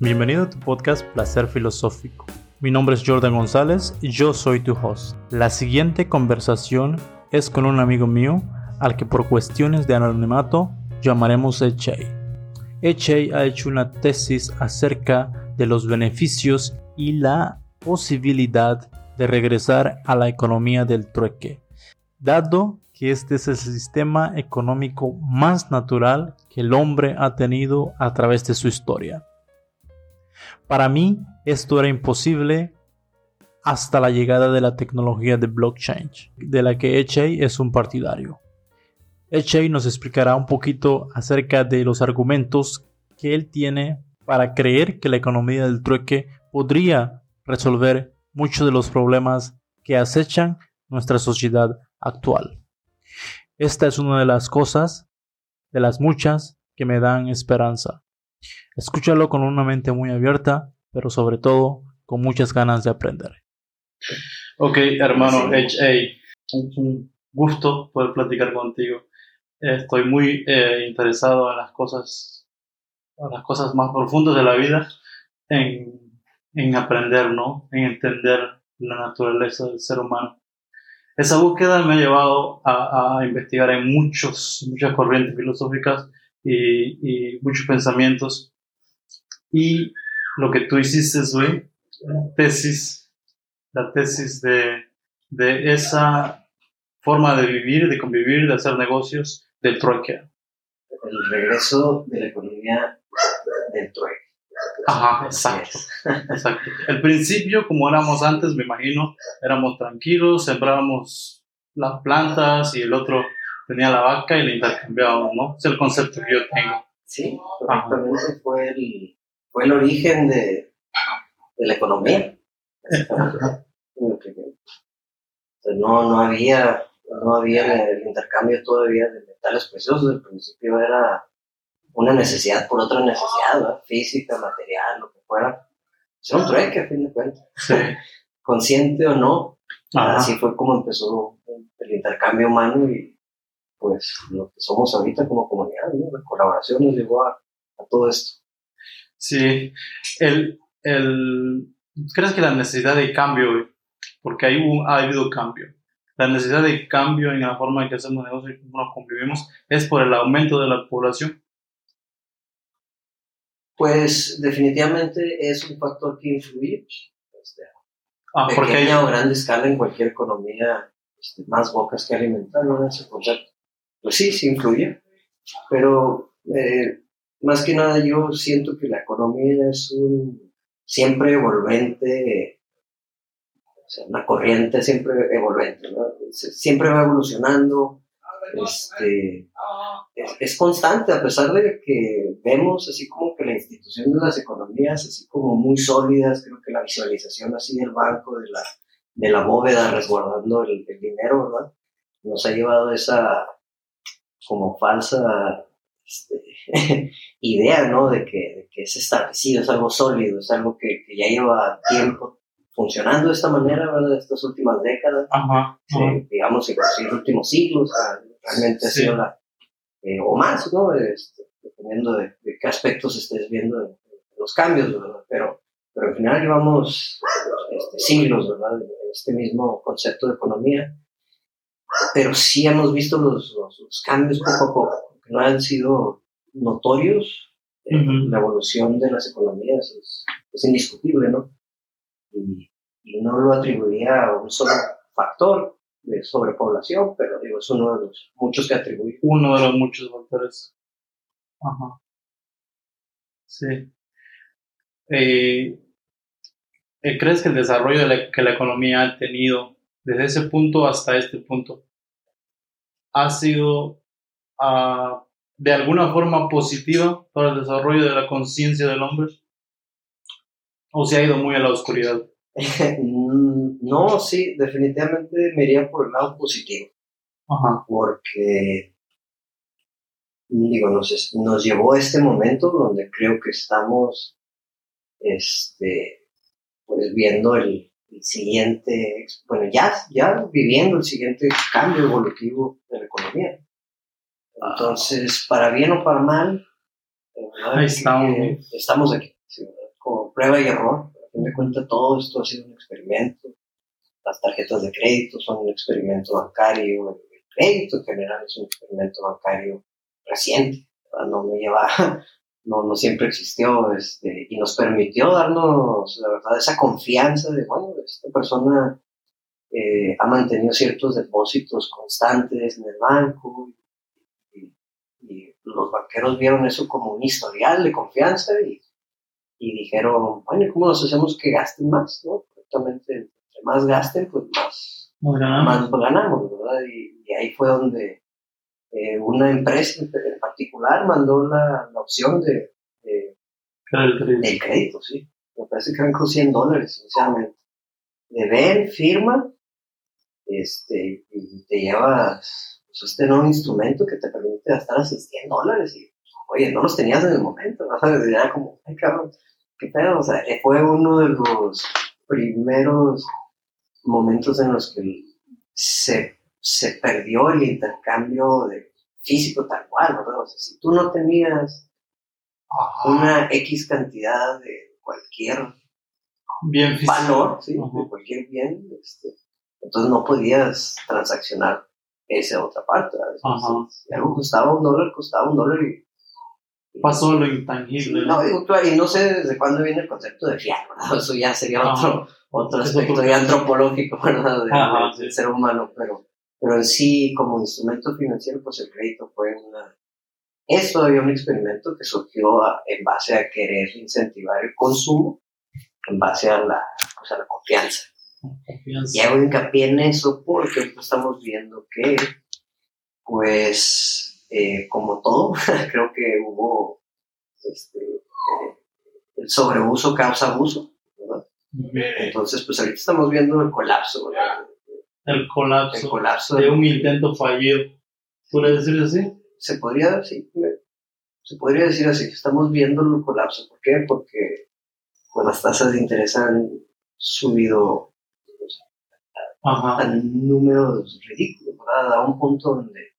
Bienvenido a tu podcast Placer Filosófico. Mi nombre es Jordan González y yo soy tu host. La siguiente conversación es con un amigo mío al que por cuestiones de anonimato llamaremos Echei. Echei ha hecho una tesis acerca de los beneficios y la posibilidad de regresar a la economía del trueque, dado que este es el sistema económico más natural que el hombre ha tenido a través de su historia. Para mí esto era imposible hasta la llegada de la tecnología de blockchain, de la que Echei es un partidario. Echei nos explicará un poquito acerca de los argumentos que él tiene para creer que la economía del trueque podría resolver muchos de los problemas que acechan nuestra sociedad actual. Esta es una de las cosas, de las muchas, que me dan esperanza. Escúchalo con una mente muy abierta, pero sobre todo con muchas ganas de aprender. Ok, hermano HA, un gusto poder platicar contigo. Estoy muy eh, interesado en las cosas, en las cosas más profundas de la vida, en, en aprender, ¿no? En entender la naturaleza del ser humano. Esa búsqueda me ha llevado a, a investigar en muchos, muchas corrientes filosóficas y, y muchos pensamientos y lo que tú hiciste, güey, la tesis, la tesis de, de esa forma de vivir, de convivir, de hacer negocios del trueque. El regreso de la economía del trueque. Ajá, exacto, exacto. El principio, como éramos antes, me imagino, éramos tranquilos, sembrábamos las plantas y el otro tenía la vaca y le intercambiábamos, ¿no? Es el concepto que yo tengo. Sí, correctamente fue el, fue el origen de, de la economía. no, no había, no había el intercambio todavía de metales preciosos. Al principio era una necesidad por otra necesidad, física, material, lo que fuera. Es un trueque, a fin de cuentas. Consciente o no, así fue como empezó el intercambio humano y pues lo que somos ahorita como comunidad, la colaboración nos llevó a todo esto. Sí, el, el, ¿crees que la necesidad de cambio, porque hay ha habido cambio, la necesidad de cambio en la forma en que hacemos negocios y cómo nos convivimos es por el aumento de la población? Pues definitivamente es un factor que influye. Este, ah, pequeña o grande escala en cualquier economía, este, más bocas que alimentar, ¿no? Ese concepto. Pues sí, sí influye, pero eh, más que nada yo siento que la economía es un siempre evolvente, o sea, una corriente siempre evolvente, siempre va evolucionando, este, es, constante a pesar de que vemos así como que la institución de las economías así como muy sólidas, creo que la visualización así del banco, de la, de la bóveda resguardando el, el dinero, ¿verdad? Nos ha llevado esa como falsa este, idea, ¿no? De que, es establecido, es algo sólido, es algo que, ya lleva tiempo funcionando de esta manera, ¿verdad? Estas últimas décadas, ajá, digamos, en los últimos siglos, realmente ha sido la, eh, o más, ¿no? Este, dependiendo de, qué aspectos estés viendo en, los cambios, ¿verdad? Pero, pero al final llevamos este, siglos, ¿verdad? En este mismo concepto de economía, pero sí hemos visto los, los cambios poco a poco no han sido notorios, la evolución de las economías es, indiscutible, ¿no? Y, no lo atribuiría a un solo factor de sobrepoblación, pero digo, es uno de los muchos que atribuye. Uno de los muchos factores. Ajá. Sí. Eh, eh, ¿Crees que el desarrollo de que la economía ha tenido desde ese punto hasta este punto ha sido de alguna forma positiva para el desarrollo de la conciencia del hombre? ¿O se ha ido muy a la oscuridad? no, sí, definitivamente me iría por el lado positivo. Ajá. Porque, digo, nos, nos llevó a este momento donde creo que estamos, este, pues viendo el, el siguiente, bueno, ya, ya viviendo el siguiente cambio evolutivo de la economía. Entonces, para bien o para mal, estamos. estamos aquí. prueba y error. A fin de cuentas, todo esto ha sido un experimento. Las tarjetas de crédito son un experimento bancario. El crédito en general es un experimento bancario reciente. No me lleva, no, no siempre existió este, y nos permitió darnos, la verdad, esa confianza de, bueno, esta persona eh, ha mantenido ciertos depósitos constantes en el banco y, los banqueros vieron eso como un historial de confianza y, y dijeron, bueno, ¿cómo nos hacemos que gasten más? ¿no? Entre más gasten, pues más, más ganamos, ¿verdad? Y, ahí fue donde eh, una empresa en particular mandó la, la opción de, de del crédito, sí. Me parece que eran 100 dólares inicialmente. De ver, firma, este, y te llevas pues, este nuevo instrumento que te permite gastar hasta 100 dólares y, oye, no los tenías en el momento, ¿no? Era como, ay, cabrón, qué pedo, o sea, fue uno de los primeros momentos en los que se, se perdió el intercambio de físico tal cual, ¿verdad? O sea, si tú no tenías una X cantidad de cualquier bien valor, ¿sí? de cualquier bien, este, entonces no podías transaccionar esa otra parte. Si algo costaba un dólar, costaba un dólar y... Pasó lo intangible. no, digo, claro, y no sé desde cuándo viene el concepto de fiar, Eso ya sería otro, otro aspecto antropológico, ¿verdad? del ser humano, pero, pero en sí, como instrumento financiero, pues el crédito fue una... Es todavía un experimento que surgió en base a querer incentivar el consumo, en base a la, pues a la confianza. Y hago hincapié en eso porque estamos viendo que, pues, eh, como todo, creo que hubo este, eh, el sobreuso causa abuso, Entonces, pues ahorita estamos viendo el colapso, El colapso, el colapso de un intento fallido. ¿Puede decir así? Se podría, decir se podría decir así, estamos viendo el colapso. ¿Por qué? Porque pues, las tasas de interés han subido a números ridículos, A un punto donde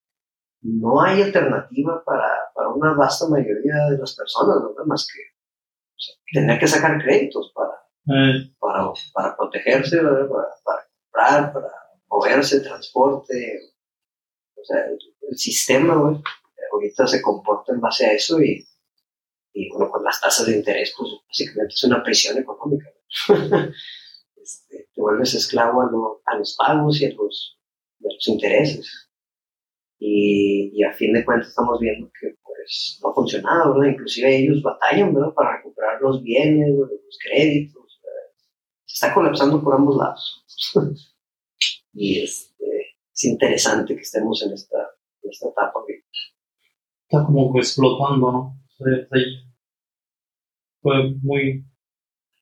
no hay alternativa para, para una vasta mayoría de las personas, ¿no? Más que tener que sacar créditos para, eh. para, para, protegerse, para, para, comprar, para moverse, transporte. O sea, el, sistema, ahorita se comporta en base a eso y, bueno, con las tasas de interés, pues básicamente es una prisión económica. Este, te vuelves esclavo a, los pagos y a los, los intereses. Y, a fin de cuentas estamos viendo que pues no ha funcionado, ¿verdad? Inclusive ellos batallan, ¿verdad? Para recuperar los bienes, los créditos. Se está colapsando por ambos lados. y este, es interesante que estemos en esta, en esta etapa. Está como explotando, ¿no? Fue muy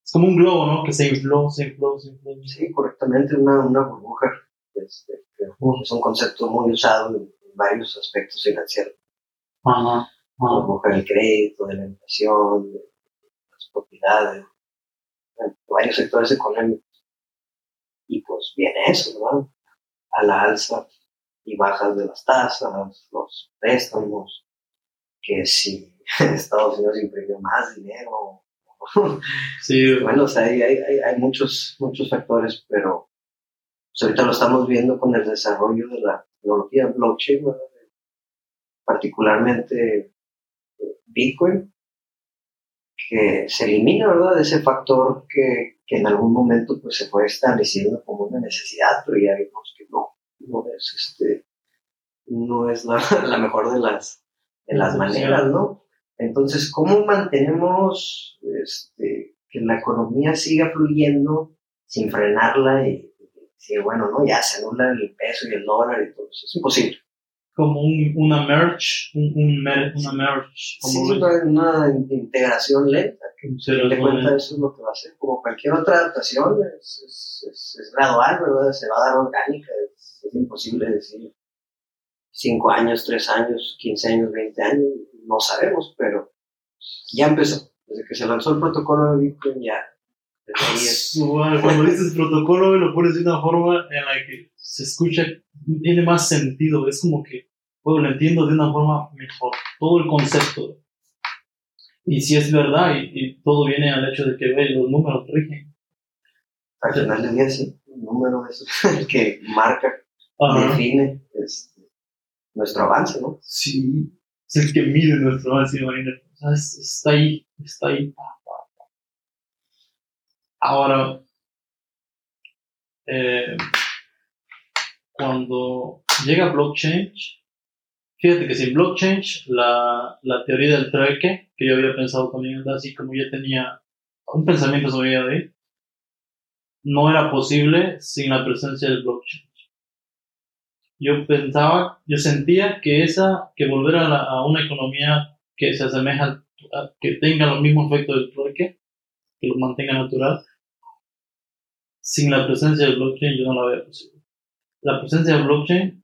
es como un globo, ¿no? Que se infló, se infló, se infló. Sí, correctamente, una, una burbuja. Este, es un concepto muy usado en, varios aspectos financieros. Ajá, La burbuja del crédito, de la inflación, de las propiedades, en varios sectores económicos. Y pues viene eso, ¿no? A la alza y bajas de las tasas, los préstamos, que si Estados Unidos imprimió más dinero, Sí. bueno, o sea, hay, hay, hay, muchos, muchos factores, pero pues, ahorita lo estamos viendo con el desarrollo de la tecnología blockchain, particularmente eh, Bitcoin, que se elimina, ¿verdad?, ese factor que, que, en algún momento pues, se fue estableciendo como una necesidad, pero ya vimos que no, no es, este, no es la, la mejor de las, de las maneras, ¿no? Entonces, ¿cómo mantenemos este, que la economía siga fluyendo sin frenarla y, decir, bueno, no, ya se anula el peso y el dólar y todo eso? Es imposible. Como un, una merge, un, una merge. sí, una, integración lenta, que de cuenta eso es lo que va a hacer. Como cualquier otra adaptación, es, es, es, gradual, ¿verdad? Se va a dar orgánica, es, es imposible decir 5 años, 3 años, 15 años, 20 años no sabemos, pero ya empezó. Desde que se lanzó el protocolo de Bitcoin ya. Cuando dices protocolo lo pones de una forma en la que se escucha, tiene más sentido. Es como que, bueno, lo entiendo de una forma mejor. Todo el concepto. Y si es verdad, y, todo viene al hecho de que los números rigen. Al final del día, sí, el número es el que marca, define este, nuestro avance, ¿no? Sí, es el que mide nuestro avance, imagínate. O sea, está ahí, está ahí. Ahora, eh, cuando llega blockchain, fíjate que sin blockchain, la, la teoría del trueque, que yo había pensado también, así como ya tenía un pensamiento sobre ella no era posible sin la presencia del blockchain. Yo pensaba, yo sentía que esa, que volver a, a una economía que se asemeja, a, que tenga los mismos efectos del trueque, que lo mantenga natural, sin la presencia del blockchain yo no la veo posible. La presencia del blockchain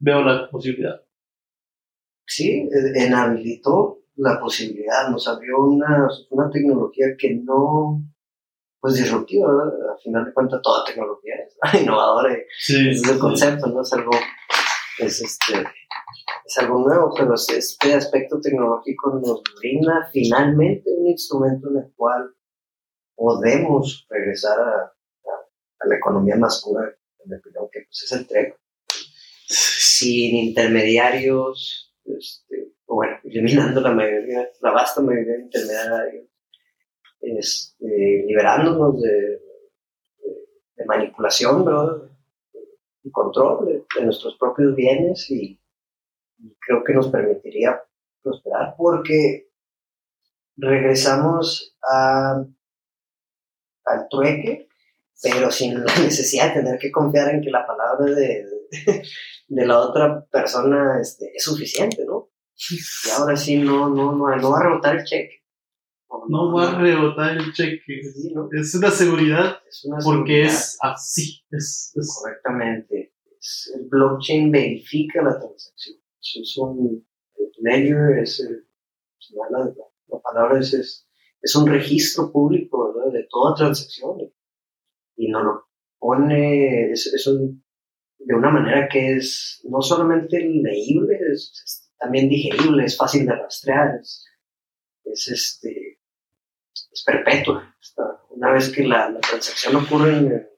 veo la posibilidad. Sí, enhabilitó la posibilidad, nos abrió una, una tecnología que no, pues disruptiva, ¿verdad? Al final de cuentas toda tecnología es innovadora sí, es el concepto, ¿no? Es algo, es este, es algo nuevo, pero este aspecto tecnológico nos brinda finalmente un instrumento en el cual podemos regresar a, la economía más pura, en opinión, que pues, es el tren. Sin intermediarios, este, bueno, eliminando la mayoría, la vasta mayoría de intermediarios, este, liberándonos de, de, manipulación, ¿no? y control de, nuestros propios bienes y, creo que nos permitiría prosperar porque regresamos a, al trueque pero sin la necesidad de tener que confiar en que la palabra de, de, la otra persona este, es suficiente, ¿no? Y ahora sí, no, no, no, no va a rebotar el cheque. No, va a rebotar el cheque. Es una seguridad porque es así. Es, Correctamente. el blockchain verifica la transacción. Es un ledger, es, la, la, palabra es, es, un registro público ¿verdad? de toda transacción y nos lo pone es, de una manera que es no solamente leíble, es, también digerible, es fácil de rastrear, es, este, es perpetua. una vez que la, transacción ocurre en el,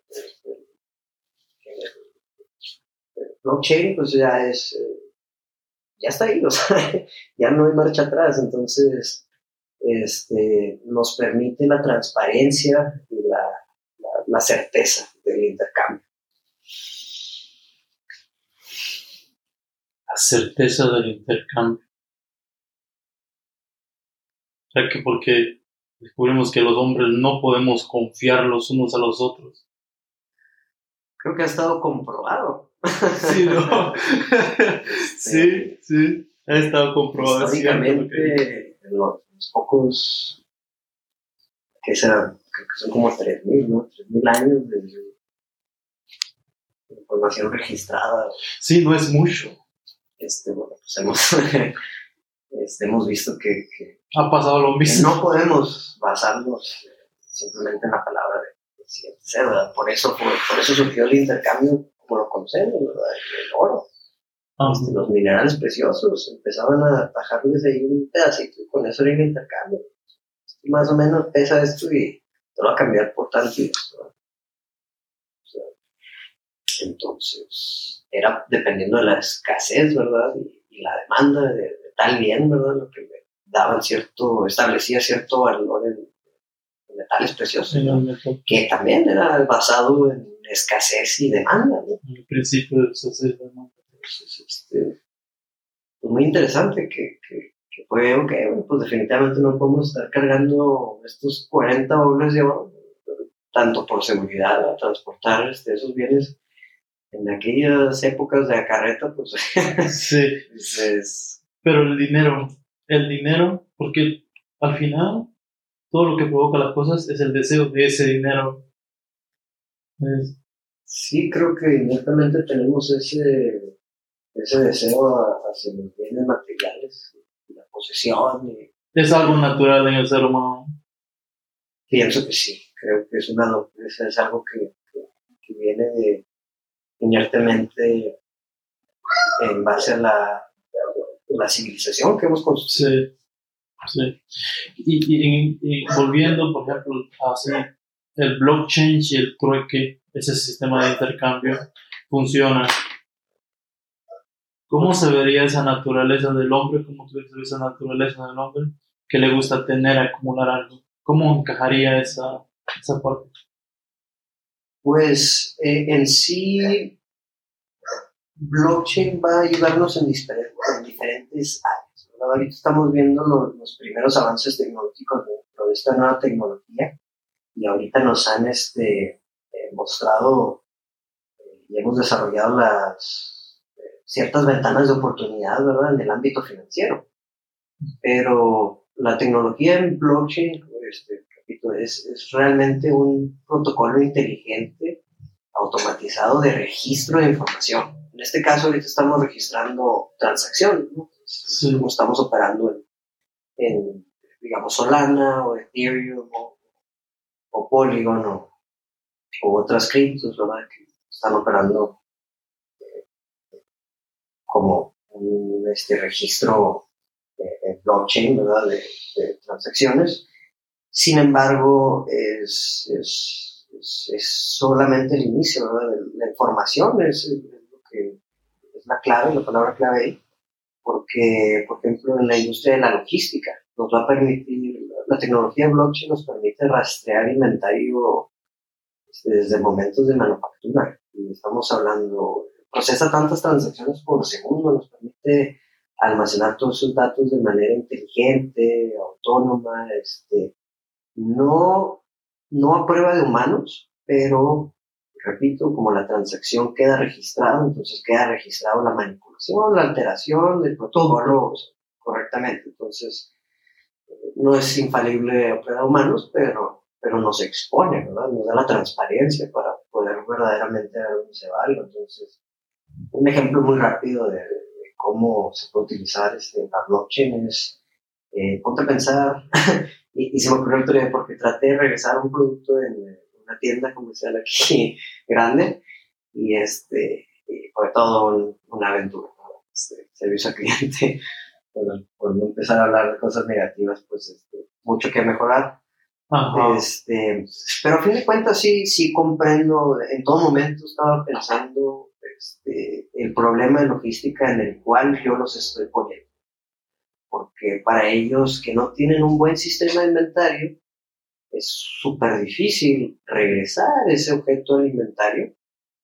blockchain, pues ya es, ya está ahí, o sea, ya no hay marcha atrás, entonces este, nos permite la transparencia y la la certeza del intercambio. La certeza del intercambio. O sea que porque descubrimos que los hombres no podemos confiar los unos a los otros. Creo que ha estado comprobado. Sí, ¿no? sí, sí, ha estado comprobado. Históricamente, los, los pocos que serán creo que son como 3.000, ¿no? 3.000 años de, información registrada. Sí, no es mucho. Este, bueno, pues hemos, este, hemos visto que, ha pasado lo mismo. no podemos basarnos simplemente en la palabra de, ciencia, ¿verdad? Por eso, por, eso surgió el intercambio como lo conocemos, ¿verdad? El oro. Este, los minerales preciosos empezaban a bajarles ahí un pedacito y con eso era el intercambio. Más o menos pesa esto y te va a cambiar por tal entonces, era dependiendo de la escasez, ¿verdad? Y, la demanda de, tal bien, ¿verdad? Lo que daban cierto, establecía cierto valor en, metales preciosos, que también era basado en escasez y demanda, ¿no? El principio de escasez este, pues muy interesante que, que que fue, ok, pues definitivamente no podemos estar cargando estos 40 dobles de oro, tanto por seguridad, a transportar este, esos bienes en aquellas épocas de carreta, pues sí. es... Pero el dinero, el dinero, porque al final todo lo que provoca las cosas es el deseo de ese dinero. Sí, creo que inmediatamente tenemos ese, ese deseo hacia los bienes materiales posesión. ¿Es algo natural en el ser humano? Pienso que sí, creo que es, una, es, algo que, que, viene de, inertemente en base a la, la civilización que hemos construido. Sí. Y, volviendo, por ejemplo, así, el blockchain y el trueque, ese sistema de intercambio, funciona. ¿Cómo se vería esa naturaleza del hombre? ¿Cómo se vería esa naturaleza del hombre que le gusta tener, acumular algo? ¿Cómo encajaría esa, esa parte? Pues eh, en sí, blockchain va a ayudarnos en, diferentes áreas. Ahorita estamos viendo los, primeros avances tecnológicos de, esta nueva tecnología y ahorita nos han este, eh, mostrado eh, y hemos desarrollado las ciertas ventanas de oportunidad en el ámbito financiero. Pero la tecnología en blockchain este, es, es realmente un protocolo inteligente, automatizado de registro de información. En este caso, ahorita estamos registrando transacciones. Estamos operando en, digamos, Solana o Ethereum o, Polygon o, otras criptos, ¿verdad? Que están operando eh, como un este, registro en blockchain, ¿verdad? De, transacciones. Sin embargo, es, es, es, solamente el inicio, ¿verdad? La información es, lo que es la clave, la palabra clave ahí, porque, por ejemplo, en la industria de la logística nos va a permitir, la tecnología blockchain nos permite rastrear inventario desde momentos de manufactura. Estamos hablando, procesa tantas transacciones por segundo, nos permite almacenar todos esos datos de manera inteligente, autónoma, este, no, no a prueba de humanos, pero, repito, como la transacción queda registrada, entonces queda registrado la manipulación, la alteración del protocolo correctamente. Entonces, no es infalible de humanos, pero, pero nos expone, ¿verdad? Nos da la transparencia para poder verdaderamente ver dónde se va. Entonces, un ejemplo muy rápido de, cómo se puede utilizar este, la blockchain es, eh, ponte a pensar Y, se me ocurrió el porque traté de regresar un producto en una tienda comercial aquí grande y este fue todo una aventura. Este, servicio al cliente, por, no empezar a hablar de cosas negativas, pues este, mucho que mejorar. Este, pero a fin de cuentas sí, sí comprendo, en todo momento estaba pensando este, el problema de logística en el cual yo los estoy poniendo. Porque para ellos que no tienen un buen sistema de inventario, es súper difícil regresar ese objeto al inventario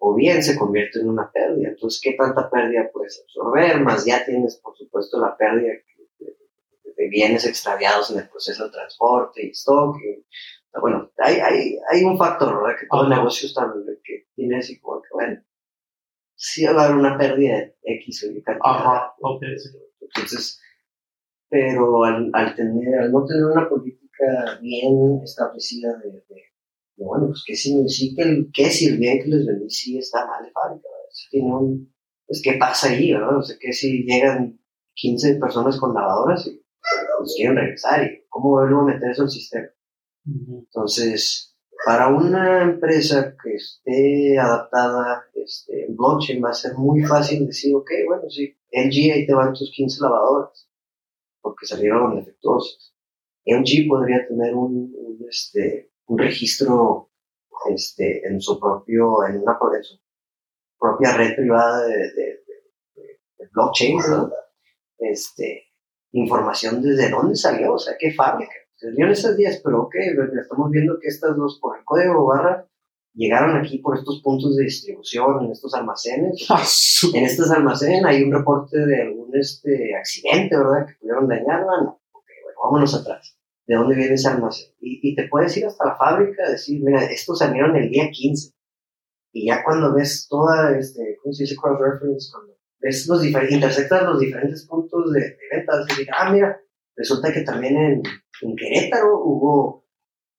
o bien se convierte en una pérdida. Entonces, ¿qué tanta pérdida puedes absorber? Más ya tienes, por supuesto, la pérdida de, bienes extraviados en el proceso de transporte y stock. bueno, hay, hay, hay, un factor, ¿verdad? Que todo el negocio está que tiene así como que, bueno, sí va a haber una pérdida de X o Y cantidad. Ajá, Entonces, pero al, al, tener, al no tener una política bien establecida de, bueno, pues que si, sí que, el, que si el bien que les vendí sí está mal de fábrica, un, pues qué pasa ahí, ¿verdad? O sea, que si llegan 15 personas con lavadoras y pues quieren regresar y cómo vuelvo a meter eso al sistema. Entonces, para una empresa que esté adaptada este, en blockchain va a ser muy fácil decir, ok, bueno, sí, LG ahí te van tus 15 lavadoras porque salieron defectuosos. LG podría tener un, este, un registro este, en su propio, en una en su propia red privada de, de, blockchain, Este, información desde dónde salió, o sea, qué fábrica. Salió en esas días, pero ok, estamos viendo que estas dos por el código barra llegaron aquí por estos puntos de distribución, en estos almacenes. Ah, en estos almacenes hay un reporte de algún este, accidente, ¿verdad? Que pudieron dañarla. No, ok, bueno, vámonos atrás. ¿De dónde viene ese almacén? Y, te puedes ir hasta la fábrica y decir, mira, estos salieron el día 15. Y ya cuando ves toda, este, ¿cómo se dice? Cross-reference, cuando ves los diferentes, intersectas los diferentes puntos de, de venta, decir, ah, mira, resulta que también en, en Querétaro hubo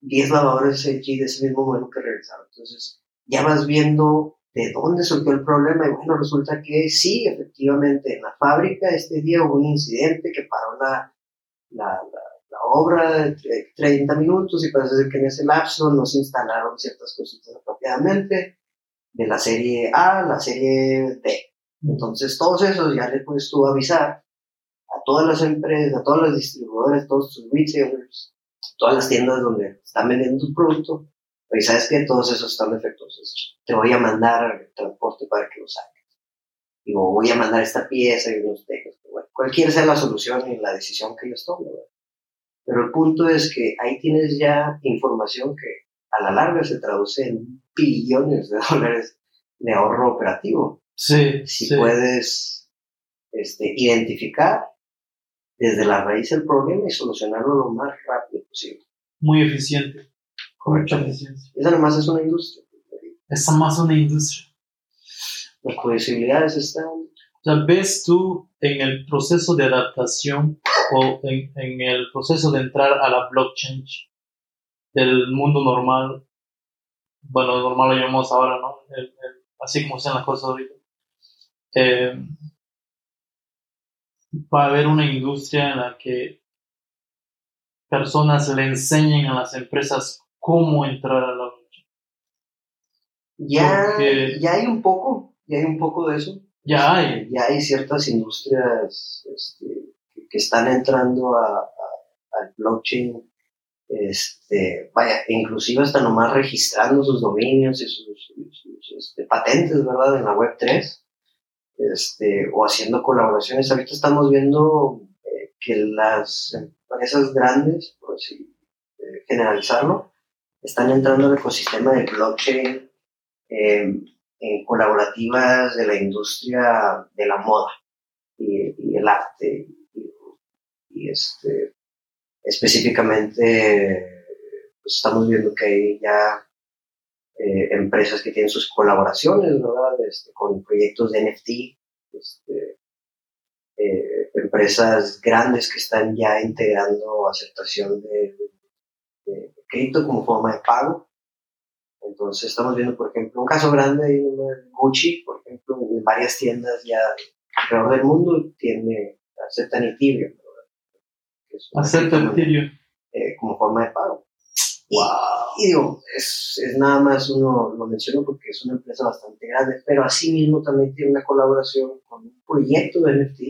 10 lavadores LG de ese mismo modelo que regresaron. Entonces, ya vas viendo de dónde surgió el problema y bueno, resulta que sí, efectivamente, en la fábrica este día hubo un incidente que paró la, la, la, obra de 30 minutos y parece ser que en ese lapso no se instalaron ciertas cositas apropiadamente de la serie A a la serie D. Entonces, todos esos ya le puedes tú avisar a todas las empresas, a todas las distribuidoras, todos tus retailers, todas las tiendas donde están vendiendo tu producto, y sabes que todos esos están defectuosos. Te voy a mandar el transporte para que lo saques. Digo, voy a mandar esta pieza y unos tecos. Bueno, cualquiera sea la solución y la decisión que ellos tomen. Pero el punto es que ahí tienes ya información que a la larga se traduce en billones de dólares de ahorro operativo. Sí. Si puedes este, identificar desde la raíz el problema y solucionarlo lo más rápido posible. Muy eficiente. Eficiencia. Esa nomás es una industria. Esa más una industria. Las posibilidades están. O sea, ves tú en el proceso de adaptación o en, en el proceso de entrar a la blockchain del mundo normal, bueno, normal lo llamamos ahora, ¿no? así como sean las cosas ahorita. Eh, va a haber una industria en la que personas le enseñen a las empresas cómo entrar a la lucha. Ya, ya hay un poco, ya hay un poco de eso. Ya hay. Ya hay ciertas industrias este, que, están entrando a, al blockchain. Este, vaya, inclusive hasta nomás registrando sus dominios y sus, este, patentes, ¿verdad? En la web 3 este, o haciendo colaboraciones. Ahorita estamos viendo eh, que las empresas grandes, por así eh, generalizarlo, están entrando al ecosistema de blockchain em, en colaborativas de la industria de la moda y, el arte. Este, específicamente, pues estamos viendo que hay ya eh, empresas que tienen sus colaboraciones, ¿verdad? Este, con proyectos de NFT, este, eh, empresas grandes que están ya integrando aceptación de, cripto como forma de pago. Entonces estamos viendo, por ejemplo, un caso grande de Gucci, por ejemplo, en varias tiendas ya alrededor del mundo tiene aceptan Ethereum. Aceptan Ethereum. Eh, como forma de pago. Y, digo, es, es, nada más uno, lo menciono porque es una empresa bastante grande, pero asimismo también tiene una colaboración con un proyecto de NFT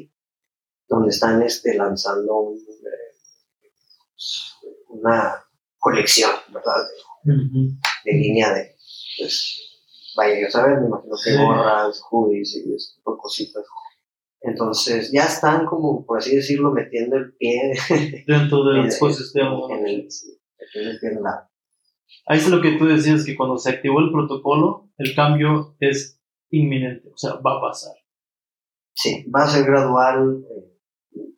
donde están este, lanzando un, eh, una colección, ¿verdad? De, línea de, pues, vaya, ya sabes, me imagino que gorras, hoodies y este cositas. Entonces ya están como, por así decirlo, metiendo el pie dentro del ecosistema. En el, Ahí es lo que tú decías, que cuando se activó el protocolo, el cambio es inminente, o sea, va a pasar. Sí, va a ser gradual. Eh,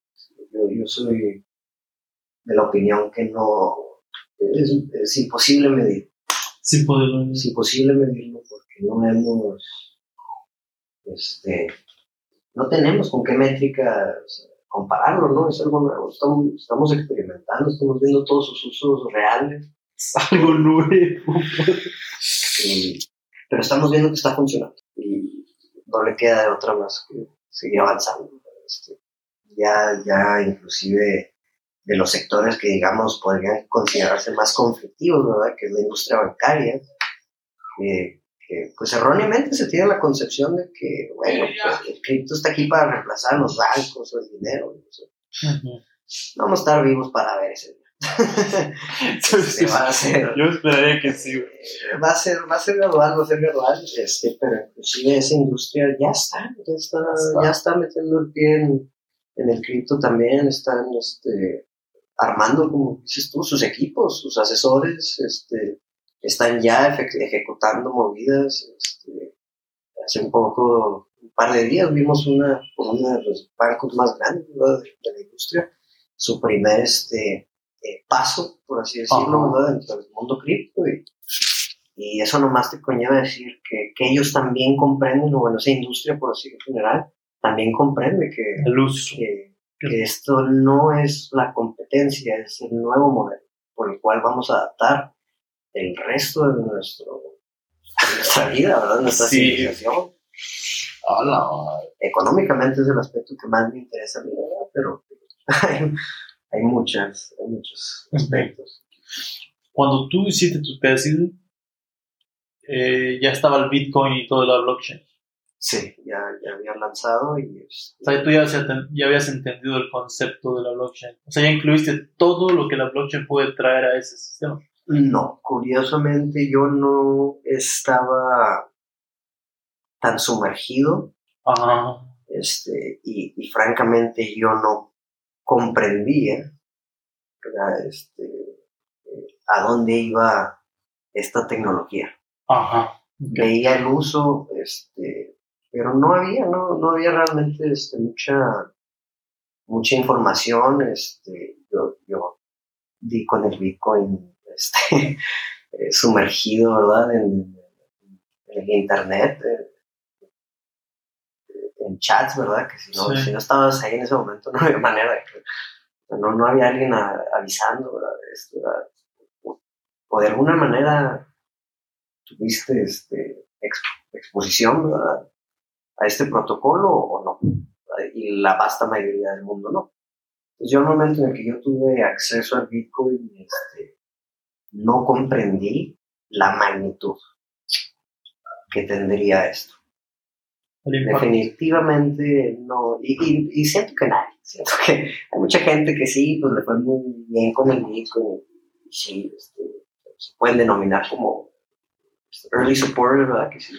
yo, soy de la opinión que no es, imposible medir. Es imposible. Es imposible medirlo porque no hemos, este, no tenemos con qué métricas compararlo, ¿no? Es algo nuevo, estamos, experimentando, estamos viendo todos sus usos reales. Es algo nuevo. pero estamos viendo que está funcionando y no le queda de otra más que seguir avanzando. Este, ya, ya inclusive de los sectores que digamos podrían considerarse más conflictivos, ¿verdad? Que es la industria bancaria, que pues erróneamente se tiene la concepción de que, bueno, pues, el cripto está aquí para reemplazar los bancos o el dinero. No vamos a estar vivos para ver ese este, va a ser, Yo esperaría que sí. Va a ser, va a ser gradual, va a ser gradual, este, pero inclusive esa industria ya está, ya está, ya está metiendo el pie en, en el cripto también, están este, armando, como dices tú, sus equipos, sus asesores, este, están ya ejecutando movidas. Este, hace un poco, un par de días, vimos una, uno de los bancos más grandes de, la industria, su primer este, eh, paso, por así decirlo, dentro del mundo cripto. Y, y, eso nomás te conlleva decir que, que, ellos también comprenden, o bueno, esa industria, por así en general, también comprende que, que, que esto no es la competencia, es el nuevo modelo por el cual vamos a adaptar el resto de, nuestro, nuestra vida, ¿verdad? Nuestra civilización. Hola. Económicamente es el aspecto que más me interesa a mí, ¿verdad? Pero hay, hay, muchas, hay muchos aspectos. Cuando tú hiciste tu tesis, eh, ya estaba el Bitcoin y toda la blockchain. Sí, ya, ya había lanzado y... Este o sea, tú ya, ya habías entendido el concepto de la blockchain. O sea, ya incluiste todo lo que la blockchain puede traer a ese sistema. No, curiosamente yo no estaba tan sumergido. Este, y, francamente yo no comprendía este, a dónde iba esta tecnología. Veía el uso, este, pero no había, no, no había realmente este, mucha, mucha información. Este, yo, yo di con el Bitcoin este, eh, sumergido, ¿verdad? En, el internet, en chats, ¿verdad? Que si no, si no estabas ahí en ese momento no había manera de que, no, no había alguien avisando, ¿verdad? Esto, O de alguna manera tuviste este, exposición, ¿verdad? A este protocolo o no. Y la vasta mayoría del mundo no. Entonces yo en el momento en el que yo tuve acceso al Bitcoin, este, no comprendí la magnitud que tendría esto. Definitivamente no, y, siento que nadie, siento que hay mucha gente que sí, pues le fue muy bien con el Bitcoin, y sí, este, se pueden denominar como early supporters, ¿verdad? Que sí,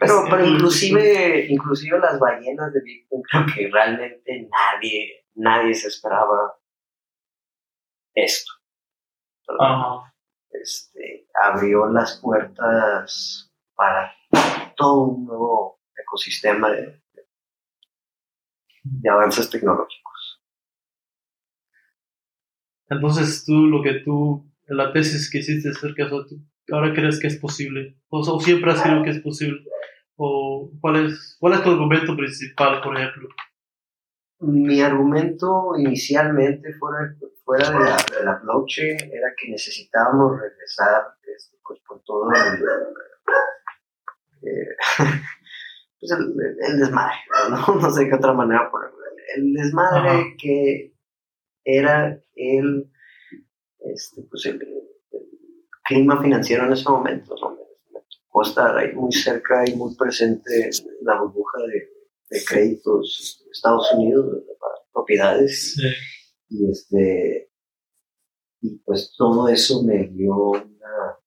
pero, pero inclusive, inclusive las ballenas de Bitcoin, creo que realmente nadie, nadie se esperaba esto. Este, abrió las puertas para todo un nuevo ecosistema de, de avances tecnológicos. Entonces tú, lo que tú, la tesis que hiciste acerca de eso, ahora crees que es posible, o, siempre has creído que es posible, o cuál es, cuál es tu argumento principal, por ejemplo. Mi argumento inicialmente fuera, fuera de, la, de la blockchain era que necesitábamos regresar este, pues, por todo el, eh, pues el, desmadre, ¿no? no sé qué otra manera ponerlo. El desmadre que era el, este, pues el, clima financiero en ese momento, ¿no? Costa ahí muy cerca y muy presente la burbuja de, de créditos de Estados Unidos para propiedades. Y este y pues todo eso me dio una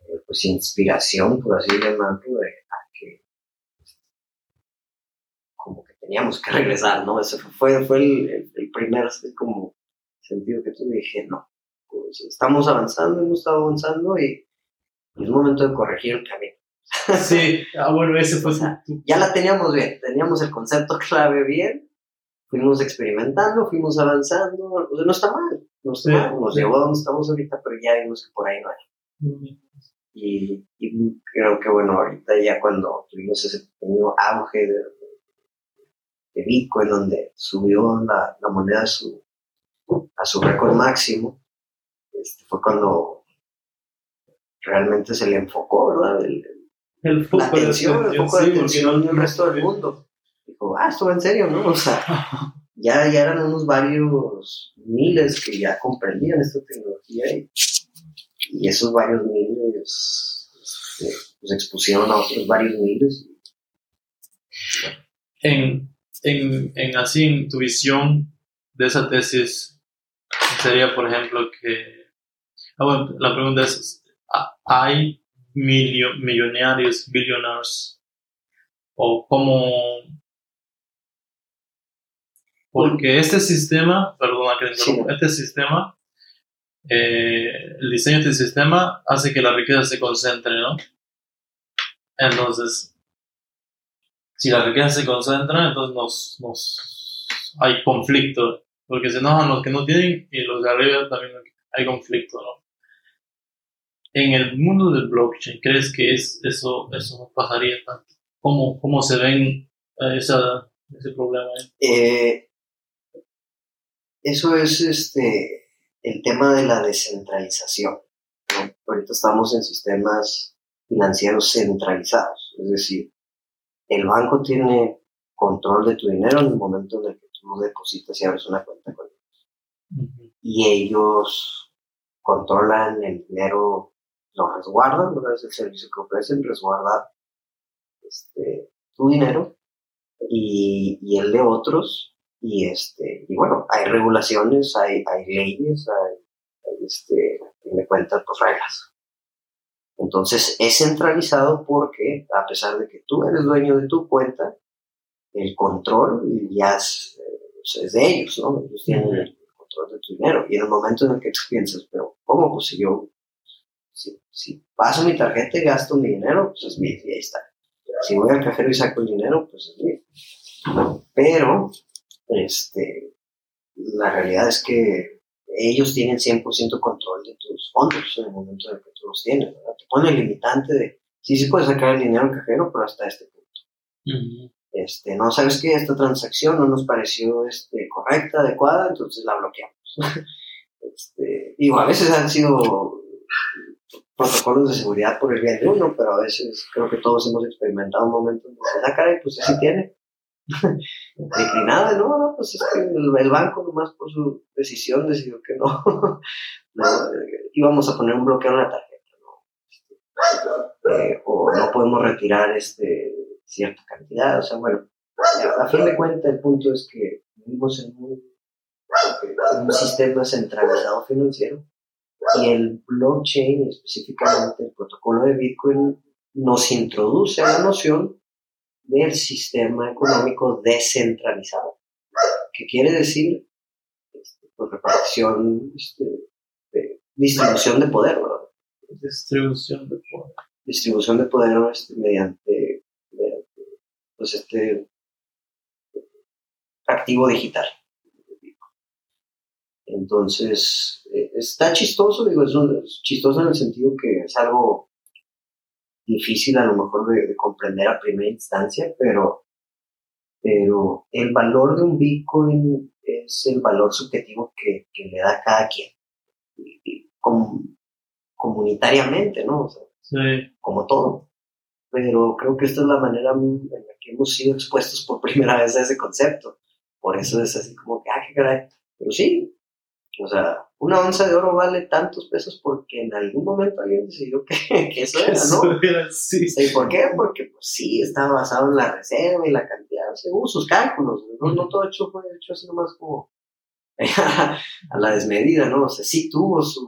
eh, pues inspiración, por así llamarlo, de a que como que teníamos que regresar, ¿no? Ese fue, fue el, el, primer como sentido que tuve dije, no, pues estamos avanzando, hemos estado avanzando y, es momento de corregir el camino. Sí, ah, bueno, ese fue. ya la teníamos bien, teníamos el concepto clave bien, fuimos experimentando, fuimos avanzando, o sea, no está mal, no está mal, nos llevó a donde estamos ahorita, pero ya vimos que por ahí no hay. Y, y, creo que, bueno, ahorita ya cuando tuvimos ese pequeño auge de, de Bitcoin, donde subió la, la moneda a su, a su récord máximo, este, fue cuando realmente se le enfocó, ¿verdad? El, el foco la atención, el foco de atención del resto del mundo. Ah, esto va en serio, ¿no? O sea, ya, ya eran unos varios miles que ya comprendían esta tecnología y, esos varios miles este, pues expusieron a otros varios miles. En, en, en así, en tu visión de esa tesis, sería, por ejemplo, que... Ah, bueno, la pregunta es, ¿hay millonarios, billionaires, o como... Porque este sistema, perdona que este sistema, eh, el diseño de este sistema hace que la riqueza se concentre, ¿no? Entonces, si la riqueza se concentra, entonces nos, nos hay conflicto, porque se enojan los que no tienen y los de arriba también hay conflicto, ¿no? en el mundo del blockchain, ¿crees que es, eso, eso pasaría tanto? ¿Cómo, cómo se ven eh, esa, ese problema? Eh, eso es este, el tema de la descentralización. Ahorita estamos en sistemas financieros centralizados, es decir, el banco tiene control de tu dinero en el momento en el que tú depositas y abres una cuenta con ellos. Y ellos controlan el dinero lo resguardan, ¿verdad? Es el servicio que ofrecen, resguardar este, tu dinero y, y, el de otros. Y, este, y bueno, hay regulaciones, hay, hay leyes, hay, este, me cuentan pues reglas. Entonces es centralizado porque a pesar de que tú eres dueño de tu cuenta, el control ya es, eh, de ellos, ¿no? Ellos tienen el control de tu dinero. Y en el momento en el que tú piensas, pero ¿cómo? Pues si yo, si, paso mi tarjeta y gasto mi dinero, pues es mío y ahí está. Si voy al cajero y saco el dinero, pues es mío. Pero, este, la realidad es que ellos tienen 100% control de tus fondos en el momento en el que tú los tienes, ¿verdad? Te pone el limitante de, sí, sí puedes sacar el dinero al cajero, pero hasta este punto. este, no sabes que esta transacción no nos pareció este, correcta, adecuada, entonces la bloqueamos. este, digo, a veces han sido protocolos de seguridad por el bien de uno, pero a veces creo que todos hemos experimentado un momento en que ah, caray, pues sí tiene. Declinada, no, no, pues es que el, banco nomás por su decisión decidió que no, no íbamos a poner un bloqueo en la tarjeta, ¿no? Eh, o no podemos retirar este, cierta cantidad, o sea, bueno, a fin de cuentas el punto es que vivimos en un, en un sistema centralizado financiero y el blockchain, específicamente el protocolo de Bitcoin, nos introduce a la noción del sistema económico descentralizado, que quiere decir este, pues, repartición, este, de distribución de poder, ¿verdad? Distribución de poder. Distribución de poder este, mediante, mediante pues este activo digital. Entonces, eh, está chistoso, digo, es, chistoso en el sentido que es algo difícil a lo mejor de, comprender a primera instancia, pero, pero el valor de un Bitcoin es el valor subjetivo que, que le da cada quien, comunitariamente, ¿no? Como todo. Pero creo que esta es la manera en la que hemos sido expuestos por primera vez a ese concepto. Por eso es así como que, ah, qué caray. Pero sí, o sea, una onza de oro vale tantos pesos porque en algún momento alguien decidió que, que eso era, ¿no? sí. ¿Y por qué? Porque pues sí, estaba basado en la reserva y la cantidad, según sus cálculos, no, no todo hecho fue hecho así nomás como a la desmedida, ¿no? O sea, sí tuvo sus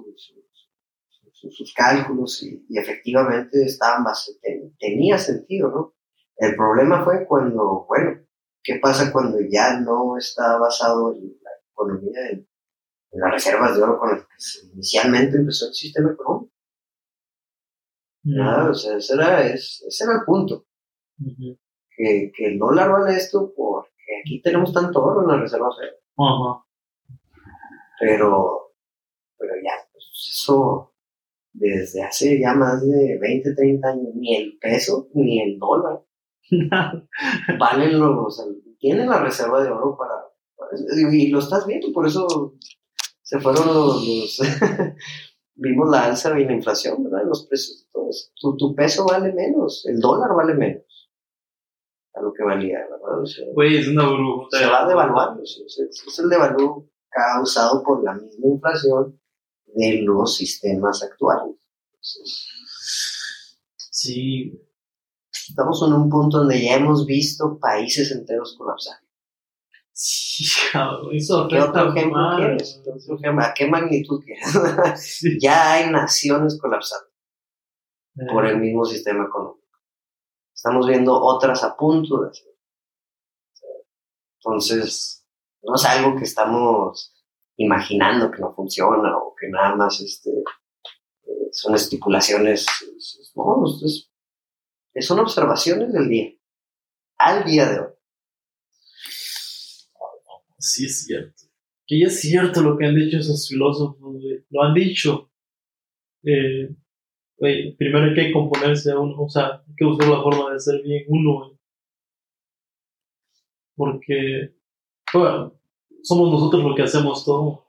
cálculos y, efectivamente estaban basados, tenía sentido, ¿no? El problema fue cuando, bueno, ¿qué pasa cuando ya no está basado en la economía en las reservas de oro con las que inicialmente empezó el sistema económico. Mm. o sea, ese era, ese, era el punto. que, que, el dólar vale esto porque aquí tenemos tanto oro en las reservas de oro. Pero, pero ya, pues eso desde hace ya más de 20, 30 años, ni el peso ni el dólar valen los, o sea, tienen la reserva de oro para, y lo estás viendo, por eso se fueron los, vimos la alza y la inflación, ¿verdad? Los precios de todos. Tu, tu, peso vale menos, el dólar vale menos a lo que valía, ¿verdad? Güey, es una burbuja. Se va devaluando, es, el devalúo causado por la misma inflación de los sistemas actuales. sí. Estamos en un punto donde ya hemos visto países enteros colapsar. Sí, eso ¿Qué otro ejemplo quieres? ¿A qué magnitud quieres? ya hay naciones colapsando por el mismo sistema económico. Estamos viendo otras a punto de hacer. Entonces, no es algo que estamos imaginando que no funciona o que nada más este, eh, son estipulaciones. No, son observaciones del día, al día de hoy. Sí es cierto. Que ya es cierto lo que han dicho esos filósofos, Lo han dicho. Eh, primero hay que componerse a uno, o sea, hay que buscar la forma de ser bien uno, Porque, bueno, somos nosotros los que hacemos todo.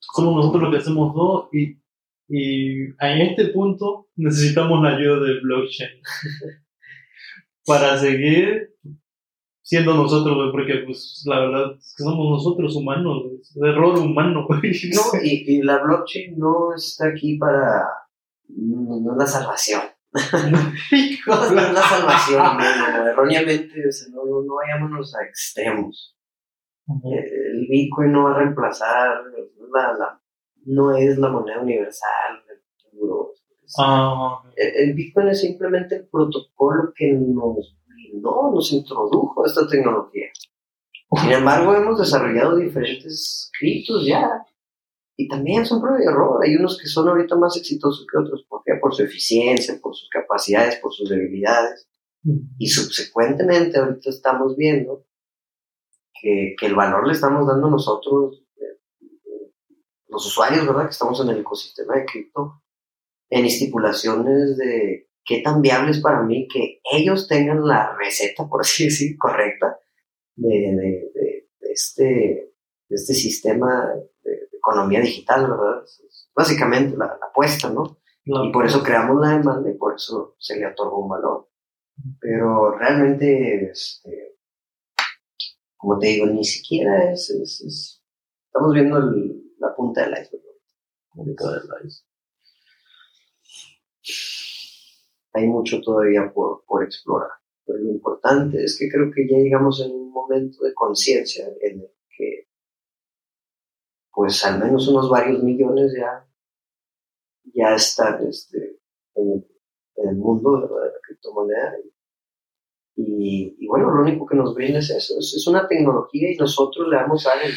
Somos nosotros los que hacemos todo y, y en este punto necesitamos la ayuda del blockchain para seguir siendo nosotros, porque pues la verdad es que somos nosotros humanos, es error humano. No, y, y, la blockchain no está aquí para, no, es la salvación. no es la salvación, no, erróneamente, no, no, vayámonos a extremos. El Bitcoin no va a reemplazar, la, no es la moneda universal del futuro. Ah, el, Bitcoin es simplemente el protocolo que nos no nos introdujo esta tecnología. Sin embargo, hemos desarrollado diferentes criptos ya. Y también son prueba de error. Hay unos que son ahorita más exitosos que otros. ¿Por qué? Por su eficiencia, por sus capacidades, por sus debilidades. Y subsecuentemente ahorita estamos viendo que, que el valor le estamos dando nosotros, eh, los usuarios, ¿verdad? Que estamos en el ecosistema de cripto, en estipulaciones de qué tan viable es para mí que ellos tengan la receta, por así decir, correcta de, de, este, de este sistema de, economía digital, ¿verdad? básicamente la, apuesta, ¿no? Y por eso creamos la demanda y por eso se le otorgó un valor. Pero realmente, este, como te digo, ni siquiera es, es, estamos viendo la punta del iceberg. Hay mucho todavía por, por explorar. Pero lo importante es que creo que ya llegamos en un momento de conciencia en el que, pues al menos unos varios millones ya, ya están este, en, el mundo de la, criptomoneda. Y, bueno, lo único que nos brinda es eso, es, una tecnología y nosotros le damos a él.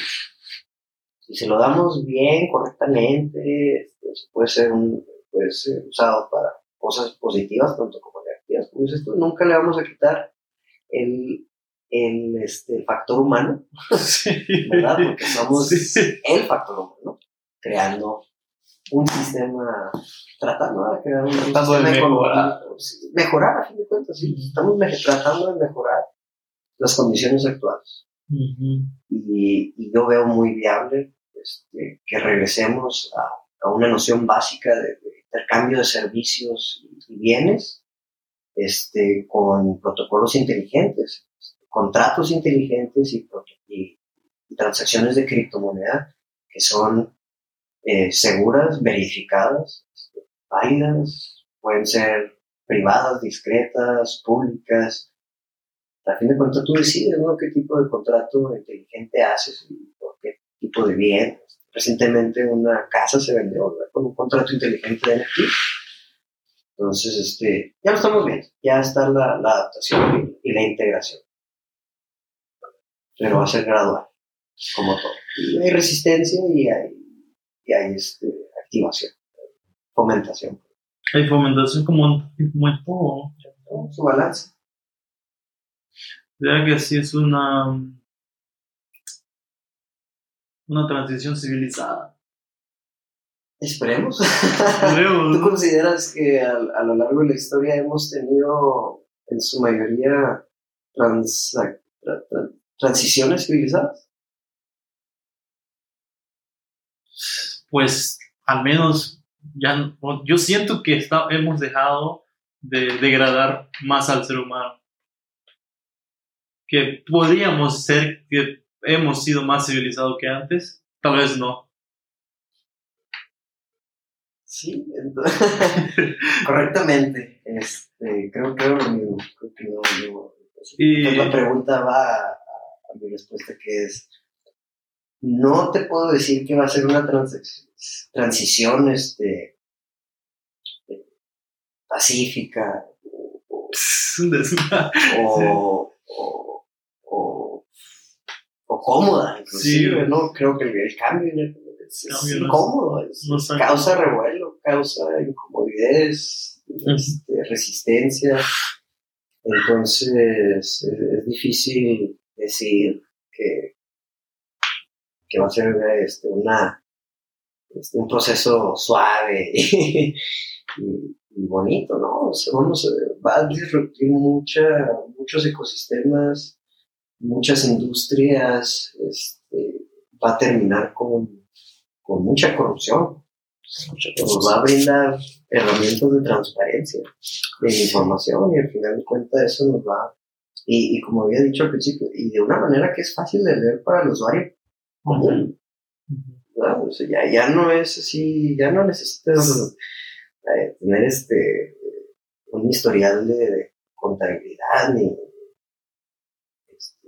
Si se lo damos bien, correctamente, este, puede ser, un, puede ser usado para cosas positivas tanto como como dices tú, nunca le vamos a quitar el, el, este, factor humano, ¿verdad? Porque somos el factor humano, creando un sistema, tratando de crear un sistema de mejorar. mejorar, a fin de cuentas, sí, estamos tratando de mejorar las condiciones actuales. y, y, yo veo muy viable este, que regresemos a, a, una noción básica de, de intercambio de servicios y bienes este, con protocolos inteligentes, contratos inteligentes y, transacciones de criptomoneda que son eh, seguras, verificadas, válidas, pueden ser privadas, discretas, públicas. A fin de cuentas tú decides qué tipo de contrato inteligente haces y por qué tipo de bien. Recientemente una casa se vendió con un contrato inteligente de NFT entonces, este, ya lo estamos viendo, ya está la, adaptación y, la integración. Pero va a ser gradual, como todo. Y hay resistencia y hay, y hay este, activación, fomentación. Hay fomentación como, como en todo, Su balance. Ya que sí es una, una transición civilizada. Esperemos. ¿Tú consideras que a, lo largo de la historia hemos tenido en su mayoría transiciones civilizadas? Pues al menos ya yo siento que está, hemos dejado de degradar más al ser humano. Que podríamos ser que hemos sido más civilizados que antes, tal vez no Sí, correctamente. Este, creo, creo lo mismo. Creo que no, y... la pregunta va a, mi respuesta que es, no te puedo decir que va a ser una transición este, pacífica o, o, o, cómoda, inclusive, ¿no? Creo que el, cambio es, incómodo, causa revuelo, causa incomodidad, este, resistencia. Entonces es difícil decir que, que va a ser este, una, este, un proceso suave y, bonito, ¿no? vamos, va a disruptir mucha, muchos ecosistemas, muchas industrias, este, va a terminar con con mucha corrupción. Nos va a brindar herramientas de transparencia, de información y al final de cuentas eso nos va, y, y como había dicho al principio, y de una manera que es fácil de leer para el usuario común. ya, ya no es así, ya no necesitas eh, tener este un historial de, contabilidad ni este,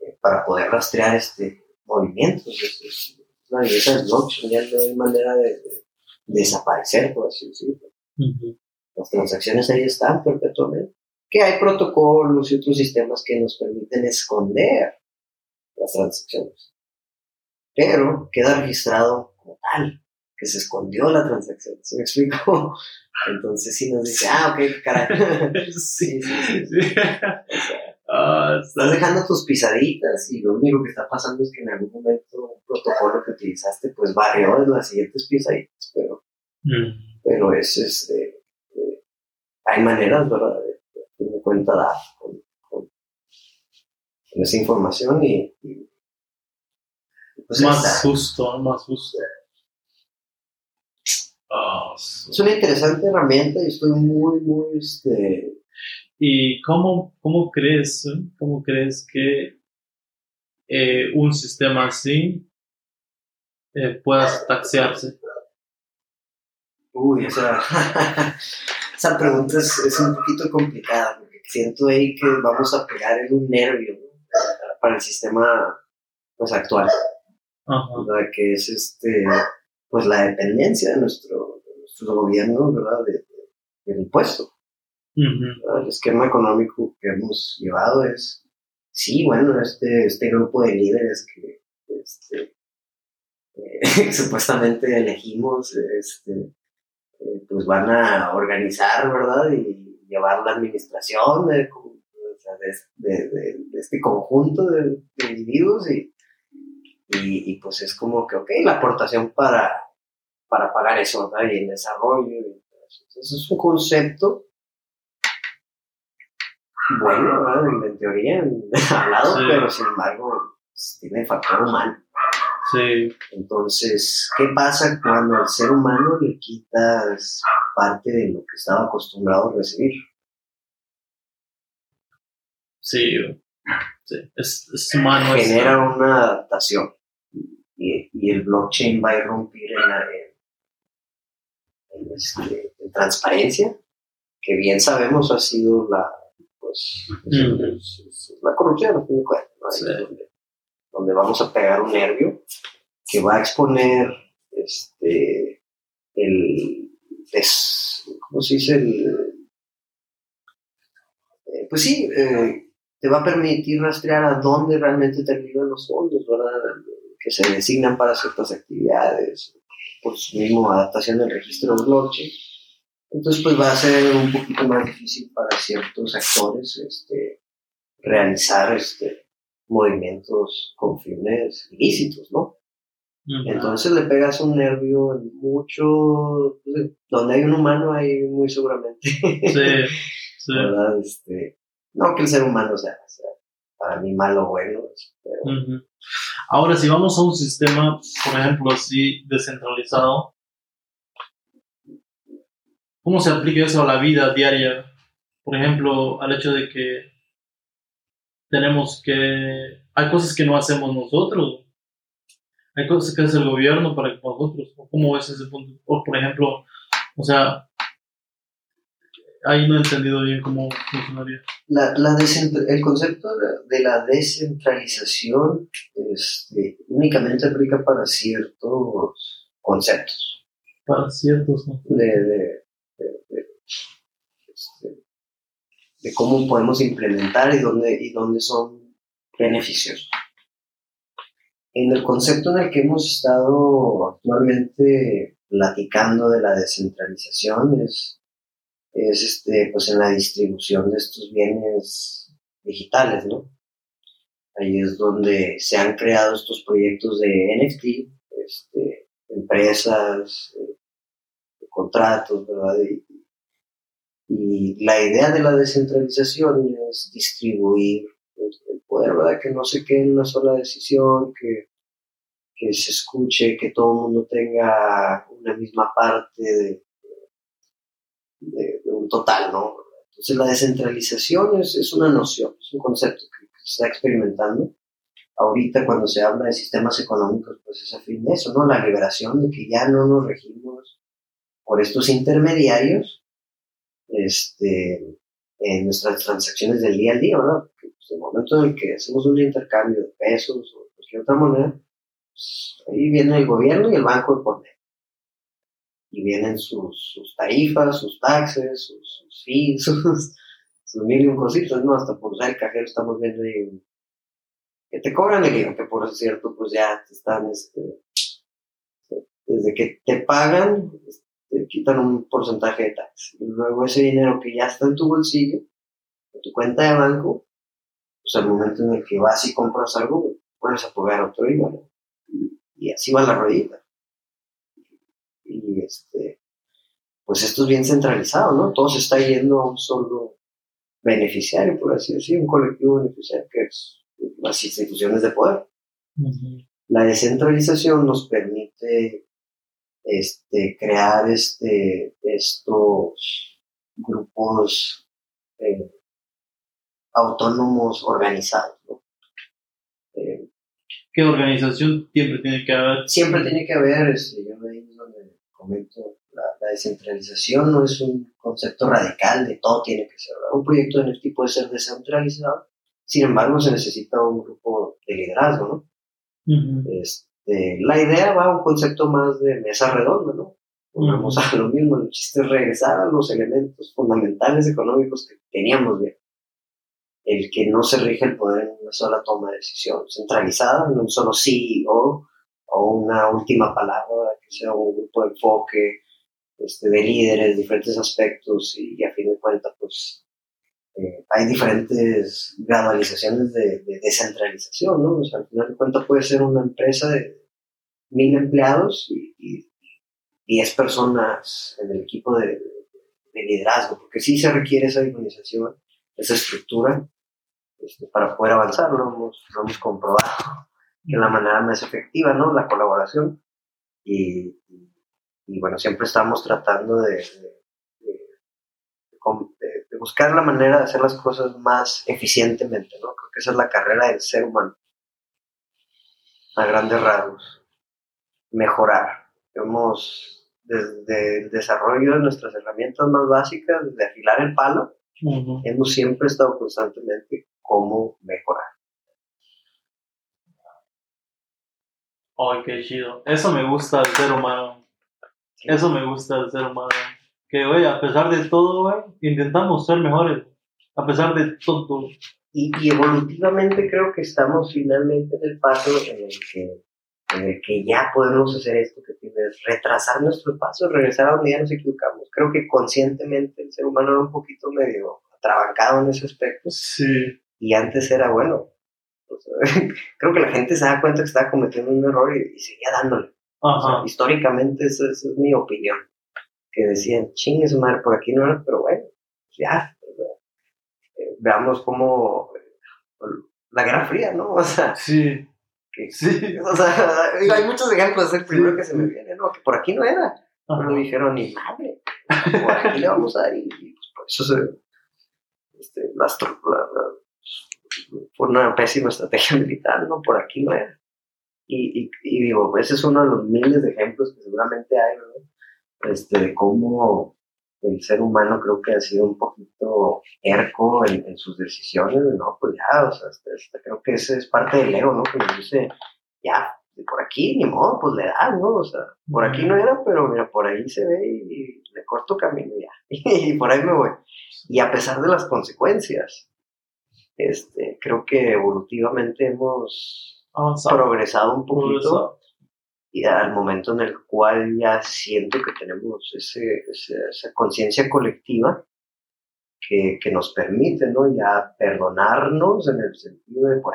eh, para poder rastrear este movimientos. Es, una belleza del blockchain, ya no hay manera de, desaparecer, por así decirlo. Las transacciones ahí están perpetuamente. Que hay protocolos y otros sistemas que nos permiten esconder las transacciones. Pero queda registrado como tal que se escondió la transacción. ¿Se me explico? Entonces sí nos dice, ah, ok, caray. sí, sí, sí. Ah, estás dejando tus pisaditas y lo único que está pasando es que en algún momento un protocolo que utilizaste pues barrió en las siguientes pisaditas, pero, mm. pero es este, eh, hay maneras, ¿verdad? De, tener cuenta dar con, con, esa información y, pues más justo, más justo. Es una interesante herramienta y estoy muy, muy, este... ¿Y cómo, cómo crees, cómo crees que eh, un sistema así eh, pueda taxearse? Uy, esa, esa pregunta es, un poquito complicada, porque siento ahí que vamos a pegar en un nervio para el sistema pues, actual. Que es este pues la dependencia de nuestro, nuestro gobierno, ¿verdad? De, del impuesto. El esquema económico que hemos llevado es, sí, bueno, este, este grupo de líderes que este, eh, supuestamente elegimos, este, eh, pues van a organizar, ¿verdad? Y llevar la administración de, este conjunto de, individuos y, y, pues es como que, ok, la aportación para, para pagar eso, ¿verdad? Y el desarrollo. Eso es un concepto bueno. En teoría, hablado, pero sin embargo pues, tiene factor humano. Sí. Entonces, ¿qué pasa cuando al ser humano le quitas parte de lo que estaba acostumbrado a recibir? Sí, sí. Es, es humano. Genera una adaptación y, el blockchain va a irrumpir en, la, este, en, transparencia, que bien sabemos ha sido la, pues, mm. la corrupción, donde, vamos a pegar un nervio que va a exponer este, el, ¿cómo se dice? El, eh, pues sí, eh, te va a permitir rastrear a dónde realmente terminan los fondos, ¿verdad? que se designan para ciertas actividades, por su mismo adaptación del registro de blockchain. Entonces, pues va a ser un poquito más difícil para ciertos actores este, realizar este, movimientos con fines ilícitos, ¿no? Entonces le pegas un nervio en mucho, pues, donde hay un humano hay muy seguramente. Sí, sí. ¿verdad? Este, no que el ser humano sea, para mí malo o bueno, pero, Ahora, si vamos a un sistema, por ejemplo, así descentralizado, ¿cómo se aplica eso a la vida diaria? Por ejemplo, al hecho de que tenemos que... Hay cosas que no hacemos nosotros. Hay cosas que hace el gobierno para nosotros. ¿Cómo es ese punto? por ejemplo, o sea, ahí no he entendido bien cómo funcionaría. La, la el concepto de la descentralización este, únicamente aplica para ciertos conceptos. Para ciertos, ¿no? De, de, de, este, de, cómo podemos implementar y dónde, y dónde son beneficiosos. En el concepto en el que hemos estado actualmente platicando de la descentralización es es este, pues en la distribución de estos bienes digitales, ¿no? Ahí es donde se han creado estos proyectos de NFT, este, empresas, eh, contratos, ¿verdad? Y, la idea de la descentralización es distribuir el, poder, ¿verdad? Que no se quede en una sola decisión, que, que se escuche, que todo el mundo tenga una misma parte de, un total, ¿no? Entonces la descentralización es, es, una noción, es un concepto que, se está experimentando. Ahorita cuando se habla de sistemas económicos, pues es afín de eso, ¿no? La liberación de que ya no nos regimos por estos intermediarios este, en nuestras transacciones del día a día, ¿verdad? Porque pues, el momento en el que hacemos un intercambio de pesos o cualquier otra moneda, pues, ahí viene el gobierno y el banco de por Y vienen sus, sus tarifas, sus taxes, sus, sus fees, sus, sus mil y un cositas, ¿no? Hasta por usar el cajero estamos viendo ahí que te cobran el que por cierto, pues ya te están, este, desde que te pagan, te quitan un porcentaje de tax. Y luego ese dinero que ya está en tu bolsillo, en tu cuenta de banco, pues al momento en el que vas y compras algo, puedes a pagar otro IVA, y, así va la ruedita. Y este, pues esto es bien centralizado, ¿no? Todo se está yendo a un solo beneficiario, por así decirlo, un colectivo beneficiario que es las instituciones de poder. La descentralización nos permite este, crear este, estos grupos eh, autónomos organizados. Eh, ¿Qué organización siempre tiene que haber? Siempre tiene que haber, este, yo ahí donde comento, la, descentralización no es un concepto radical de todo tiene que ser. Un proyecto de este tipo puede ser descentralizado, sin embargo se necesita un grupo de liderazgo, ¿no? este, la idea va a un concepto más de mesa redonda, ¿no? Vamos a lo mismo, el chiste es regresar a los elementos fundamentales económicos que teníamos bien el que no se rige el poder en una sola toma de decisión centralizada, en un solo CEO o una última palabra, que sea un grupo de enfoque este, de líderes, diferentes aspectos y, a fin de cuentas, pues eh, hay diferentes gradualizaciones de, descentralización, ¿no? O sea, al final de cuentas puede ser una empresa de mil empleados y, diez personas en el equipo de, de liderazgo, porque sí se requiere esa organización esa estructura este, para poder avanzar. Lo hemos, comprobado que la manera más efectiva, ¿no? La colaboración. Y, y bueno, siempre estamos tratando de, de, buscar la manera de hacer las cosas más eficientemente, ¿no? Creo que esa es la carrera del ser humano. A grandes rasgos. Mejorar. Hemos, desde el desarrollo de nuestras herramientas más básicas, desde afilar el palo, Hemos siempre estado constantemente cómo mejorar. Ay, qué chido. Eso me gusta del ser humano. Eso me gusta del ser humano. Que, oye, a pesar de todo, intentamos ser mejores. A pesar de todo. Y, y, evolutivamente creo que estamos finalmente en el paso en el que en el que ya podemos hacer esto que tienes, retrasar nuestro paso, regresar a donde ya nos equivocamos. Creo que conscientemente el ser humano era un poquito medio trabancado en ese aspecto. Sí. Y antes era bueno. Pues, creo que la gente se da cuenta que estaba cometiendo un error y, seguía dándole. históricamente esa, es mi opinión. Que decían, chingue su madre, por aquí no era, pero bueno, ya. Eh, veamos cómo eh, la Guerra Fría, ¿no? O sea, sí sí. O sea, hay muchos ejemplos, es el primero que se me viene, ¿no? Que por aquí no era. No dijeron ni madre. Por aquí le vamos a dar y, pues por eso se. Este, la, fue una pésima estrategia militar, ¿no? Por aquí no era. Y, y, y, digo, ese es uno de los miles de ejemplos que seguramente hay, ¿no? Este, de cómo el ser humano creo que ha sido un poquito erco en, sus decisiones, no, pues ya, o sea, este, este, creo que ese es parte del ego, ¿no? Que nos dice, ya, por aquí, ni modo, pues le da, ¿no? O sea, por aquí no era, pero mira, por ahí se ve y, le corto camino ya, y por ahí me voy. Y a pesar de las consecuencias, este, creo que evolutivamente hemos progresado un poquito y al momento en el cual ya siento que tenemos ese, esa conciencia colectiva que, que, nos permite, ¿no? Ya perdonarnos en el sentido de, por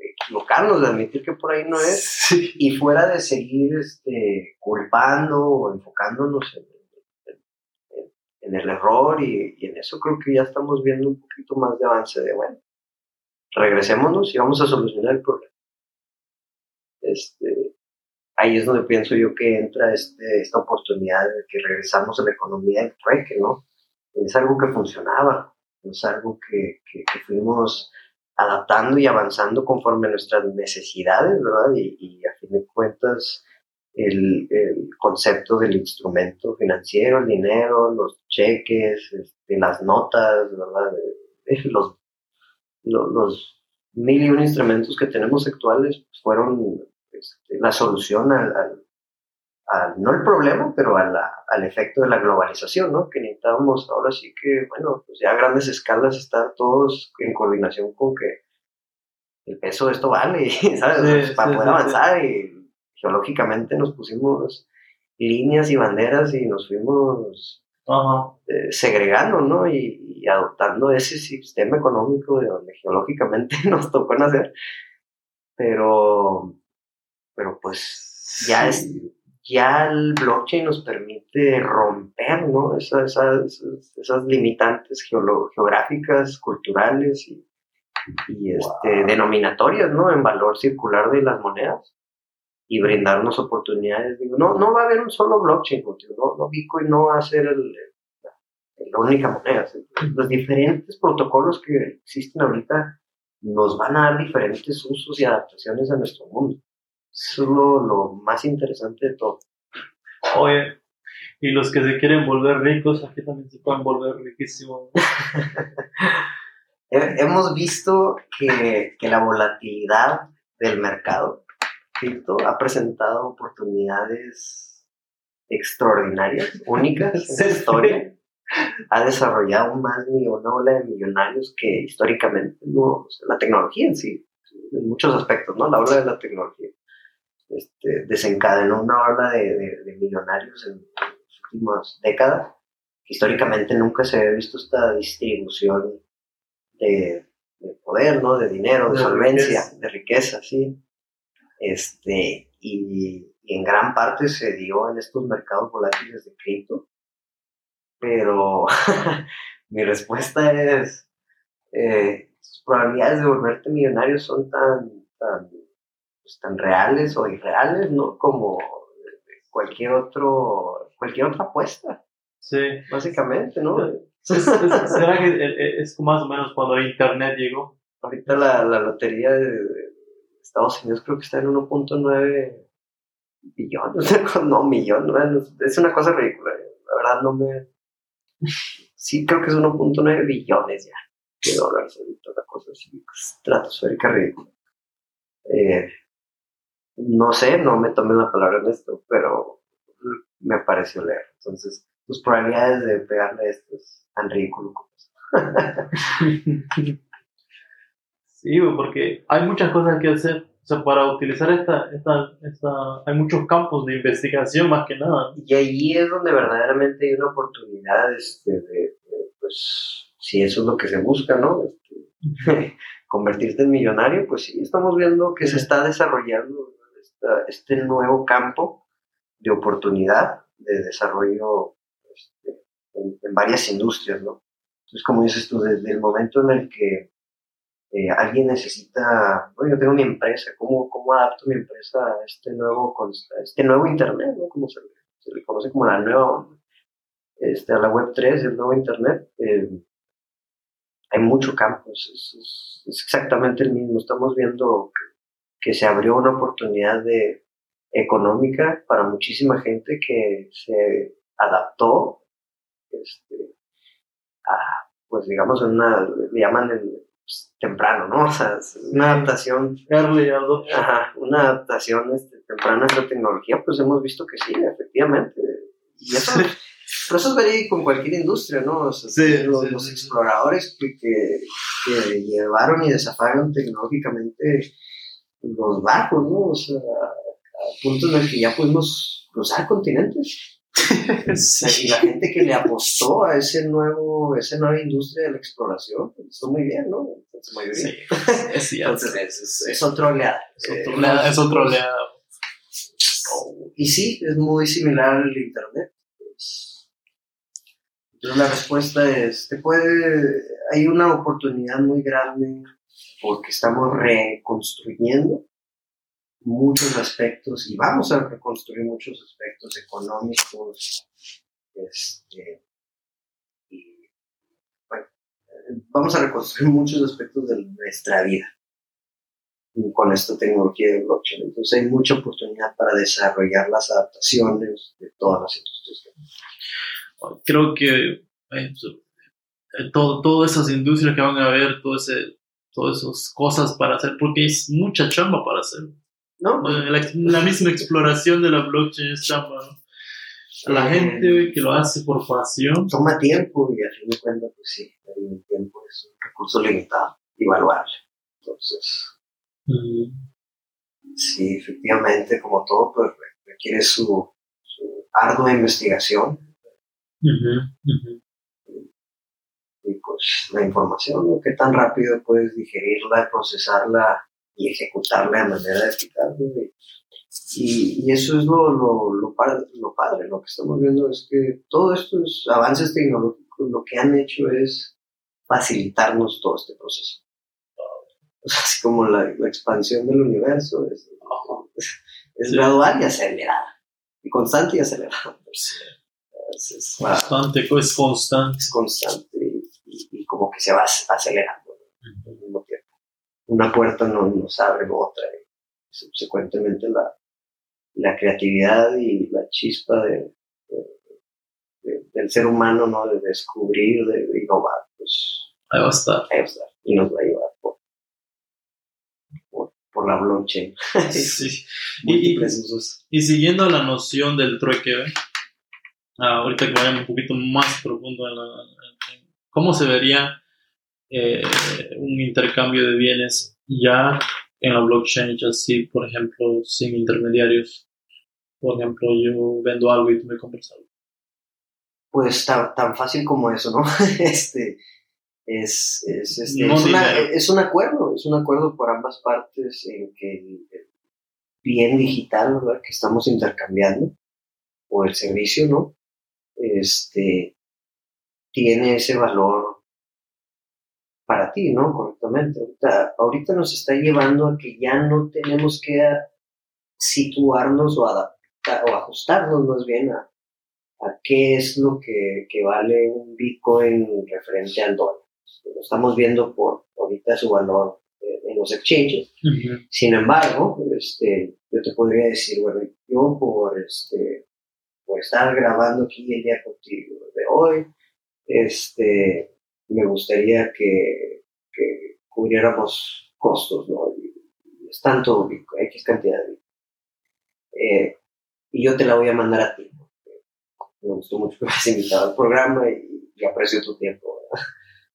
equivocarnos, de admitir que por ahí no es, y fuera de seguir este, culpando o enfocándonos en, en, el error y, y, en eso creo que ya estamos viendo un poquito más de avance de, bueno, regresémonos y vamos a solucionar el problema. Este, ahí es donde pienso yo que entra este, esta oportunidad de que regresamos a la economía del trueque, ¿no? Es algo que funcionaba, es algo que, que, fuimos adaptando y avanzando conforme a nuestras necesidades, ¿verdad? Y, a fin de cuentas, el, el, concepto del instrumento financiero, el dinero, los cheques, este, las notas, ¿verdad? Los, los, los, mil y un instrumentos que tenemos actuales fueron este, la solución al, no el problema, pero al efecto de la globalización, ¿no? Que necesitábamos ahora sí que, bueno, pues ya a grandes escalas estar todos en coordinación con que el peso de esto vale, ¿sabes? para poder avanzar y geológicamente nos pusimos líneas y banderas y nos fuimos eh, segregando, ¿no? Y, adoptando ese sistema económico de donde geológicamente nos tocó nacer. Pero, pero pues ya es, ya el blockchain nos permite romper, ¿no? Esas, esas, limitantes geográficas, culturales y, y este, denominatorias, ¿no? En valor circular de las monedas y brindarnos oportunidades. Digo, no, no va a haber un solo blockchain, no, no Bitcoin no va a ser el, la única moneda. Los diferentes protocolos que existen ahorita nos van a dar diferentes usos y adaptaciones a nuestro mundo. Eso es lo, más interesante de todo. Oye, y los que se quieren volver ricos, aquí también se pueden volver riquísimos. Hemos visto que, que la volatilidad del mercado cripto ha presentado oportunidades extraordinarias, únicas en la historia. Ha desarrollado más de una ola de millonarios que históricamente no, la tecnología en sí, en muchos aspectos, ¿no? La ola de la tecnología. Este, desencadenó una ola de, de, millonarios en las últimas décadas. Históricamente nunca se había visto esta distribución de, de poder, ¿no? De dinero, de, solvencia, de riqueza, sí. Este, y, en gran parte se dio en estos mercados volátiles de cripto. Pero mi respuesta es, eh, sus probabilidades de volverte millonario son tan, tan, pues, tan reales o irreales, ¿no? Como cualquier otro, cualquier otra apuesta. Sí. Básicamente, ¿no? ¿Será que es más o menos cuando Internet llegó? Ahorita la, la lotería de, Estados Unidos creo que está en 1.9 billones, no, millones, es una cosa ridícula. La verdad no me... Sí creo que es 1.9 billones ya de dólares ahorita, una cosa así, estratosférica ridícula. Eh, no sé, no me tomen la palabra en esto, pero me pareció leer. Entonces, tus probabilidades de pegarle esto es tan ridículo como Sí, porque hay muchas cosas que hacer. O sea, para utilizar esta, esta, esta, hay muchos campos de investigación más que nada. Y ahí es donde verdaderamente hay una oportunidad este, de, pues, si eso es lo que se busca, ¿no? Este, convertirte en millonario, pues sí, estamos viendo que se está desarrollando este nuevo campo de oportunidad de desarrollo este, en, en, varias industrias, ¿no? Entonces, como dices tú, desde el momento en el que eh, alguien necesita, bueno, yo tengo mi empresa, ¿cómo, ¿cómo adapto mi empresa a este nuevo, este nuevo Internet, ¿no? Como se, le conoce como la nueva, este, a la Web 3, el nuevo Internet. Eh, hay mucho campo, es, exactamente el mismo. Estamos viendo que, se abrió una oportunidad de, económica para muchísima gente que se adaptó este, a, pues digamos, en una, le llaman el, pues, temprano, ¿no? O sea, una adaptación. Ajá, una adaptación este, temprana a esta tecnología, pues hemos visto que sí, efectivamente. Y eso, pero eso es verídico en cualquier industria, ¿no? O sea, sí, los, exploradores que, que, llevaron y desafiaron tecnológicamente los barcos, ¿no? O sea, a puntos en el que ya pudimos cruzar continentes. Y la gente que le apostó a ese nuevo, esa nueva industria de la exploración, pues, está muy bien, ¿no? Sí, es Entonces, es, otro oleada. Es otro oleada. Y sí, es muy similar al Internet. Entonces la respuesta es, te puede, hay una oportunidad muy grande porque estamos reconstruyendo muchos aspectos y vamos a reconstruir muchos aspectos económicos este, vamos a reconstruir muchos aspectos de nuestra vida con esta tecnología de blockchain. Entonces hay mucha oportunidad para desarrollar las adaptaciones de todas las industrias. Creo que eh, todo, todas esas industrias que van a haber, todo ese, todas esas cosas para hacer, porque es mucha chamba para hacer. ¿No? La, misma exploración de la blockchain es chamba, La eh, gente que lo hace por pasión. Toma tiempo y a fin de cuentas, pues sí, el tiempo es un recurso limitado y valuable. Entonces, sí, efectivamente, como todo, pues requiere su, ardua investigación. Y pues la información, qué tan rápido puedes digerirla, procesarla y ejecutarla de manera eficaz. Y, y, eso es lo, lo, lo, padre, lo padre, lo que estamos viendo es que todos estos avances tecnológicos lo que han hecho es facilitarnos todo este proceso. así como la, expansión del universo es, es, gradual y acelerada, y constante y acelerada. Es, constante, es constante. Es constante como que se va acelerando al mismo tiempo. Una puerta no nos abre otra y subsecuentemente la, la creatividad y la chispa de, del ser humano, ¿no? De descubrir, de, innovar, pues ahí va a estar. Ahí va a estar y nos va a llevar por la blockchain. sí. y, y, siguiendo la noción del trueque, ¿eh? ah, ahorita que vayamos un poquito más profundo en, la, cómo se vería eh, un intercambio de bienes ya en la blockchain, ya así, por ejemplo, sin intermediarios. Por ejemplo, yo vendo algo y tú me compras algo. Pues tan, tan fácil como eso, ¿no? este, es, es, este, es, un acuerdo, es un acuerdo por ambas partes en que el, bien digital ¿verdad? que estamos intercambiando o el servicio, ¿no? Este, tiene ese valor para ti, ¿no? Correctamente. Ahorita, ahorita nos está llevando a que ya no tenemos que situarnos o adaptar o ajustarnos más bien a, a qué es lo que, que vale un Bitcoin referente al dólar lo estamos viendo por ahorita su valor en los exchanges. Sin embargo, este, yo te podría decir, bueno, yo por, este, por estar grabando aquí el día contigo de hoy, este, me gustaría que, que cubriéramos costos, ¿no? Y, es tanto X cantidad de eh, y yo te la voy a mandar a ti. Me gustó mucho que me has invitado al programa y, y aprecio tu tiempo.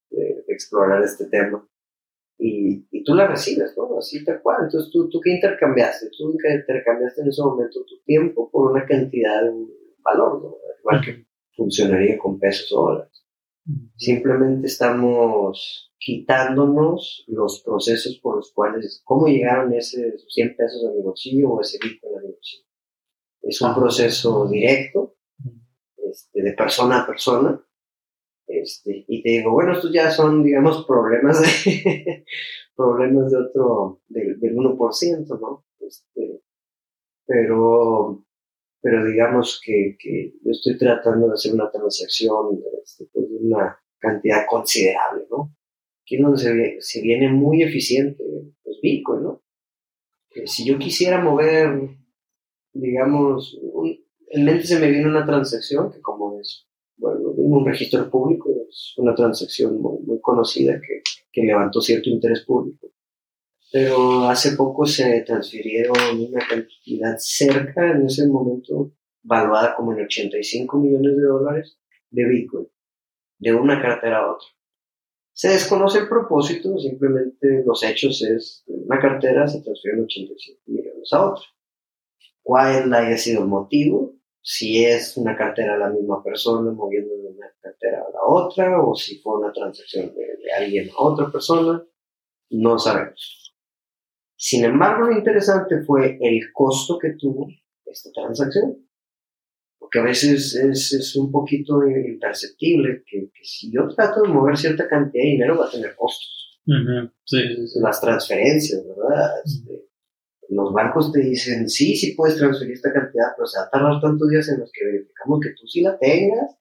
de, explorar este tema. Y, y, tú la recibes, ¿no? Así tal cual. Entonces, ¿tú, ¿tú qué intercambiaste? Tú intercambiaste en ese momento tu tiempo por una cantidad de valor, ¿no? Igual que funcionaría con pesos o dólares. Simplemente estamos quitándonos los procesos por los cuales, cómo llegaron esos 100 pesos a mi bolsillo o ese Bitcoin a mi bolsillo. Es un proceso directo, este, de persona a persona, este, y te digo, bueno, estos ya son, digamos, problemas de, problemas de otro, del, del 1%, ¿no? Este, pero, pero digamos que, que, yo estoy tratando de hacer una transacción este, pues, de una cantidad considerable, ¿no? Aquí es donde se, viene muy eficiente, pues Bitcoin, ¿no? si yo quisiera mover, digamos, en mente se me viene una transacción que como es bueno, un registro público, es una transacción muy, conocida que, que, levantó cierto interés público. Pero hace poco se transfirieron una cantidad cerca, en ese momento, valuada como en 85 millones de dólares de Bitcoin, de una cartera a otra. Se desconoce el propósito, simplemente los hechos es, una cartera se transfiere 85 millones a otra. ¿Cuál haya sido el motivo? si es una cartera la misma persona moviendo de una cartera a la otra o si fue una transacción de, alguien a otra persona, no sabemos. Sin embargo, lo interesante fue el costo que tuvo esta transacción. Porque a veces es, es un poquito imperceptible que, si yo trato de mover cierta cantidad de dinero va a tener costos. Las transferencias, ¿verdad? Este, los bancos te dicen, sí, sí puedes transferir esta cantidad, pero se va a tardar tantos días en los que verificamos que tú sí la tengas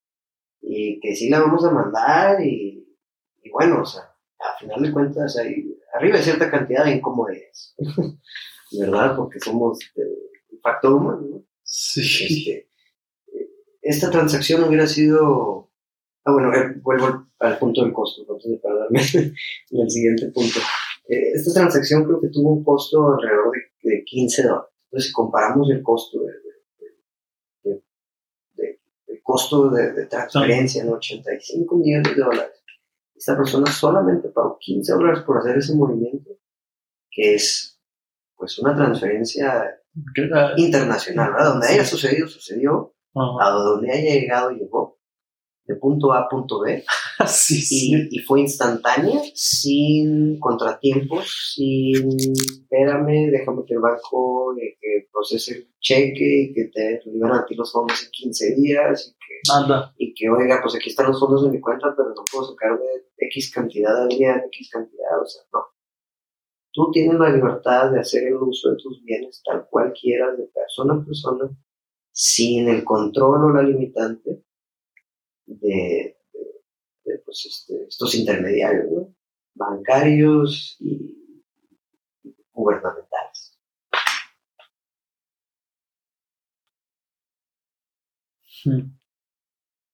y que sí la vamos a mandar y, y bueno, o sea, a final de cuentas hay, arriba de cierta cantidad de incomodidades, ¿verdad? Porque somos un factor humano, ¿no? Sí. Este, esta transacción hubiera sido... Ah, bueno, eh, vuelvo al punto del costo, antes de perderme en el siguiente punto. Eh, esta transacción creo que tuvo un costo alrededor de, de 15 dólares. Entonces, si comparamos el costo de, costo de, transferencia en 85 millones de dólares. Esta persona solamente pagó 15 dólares por hacer ese movimiento, que es pues una transferencia internacional, ¿verdad? Donde haya sucedido, sucedió, a donde haya llegado, llegó de punto A a punto B. Y, fue instantánea, sin contratiempos, sin espérame, déjame que el banco eh, que procese el cheque y que te liberan a ti los fondos en 15 días y que, y que, oiga, pues aquí están los fondos de mi cuenta, pero no puedo sacar de X cantidad al día, de X cantidad, o sea, no. Tú tienes la libertad de hacer el uso de tus bienes tal cual quieras, de persona a persona, sin el control o la limitante de, pues, este, estos intermediarios, ¿no? bancarios y gubernamentales. Hmm.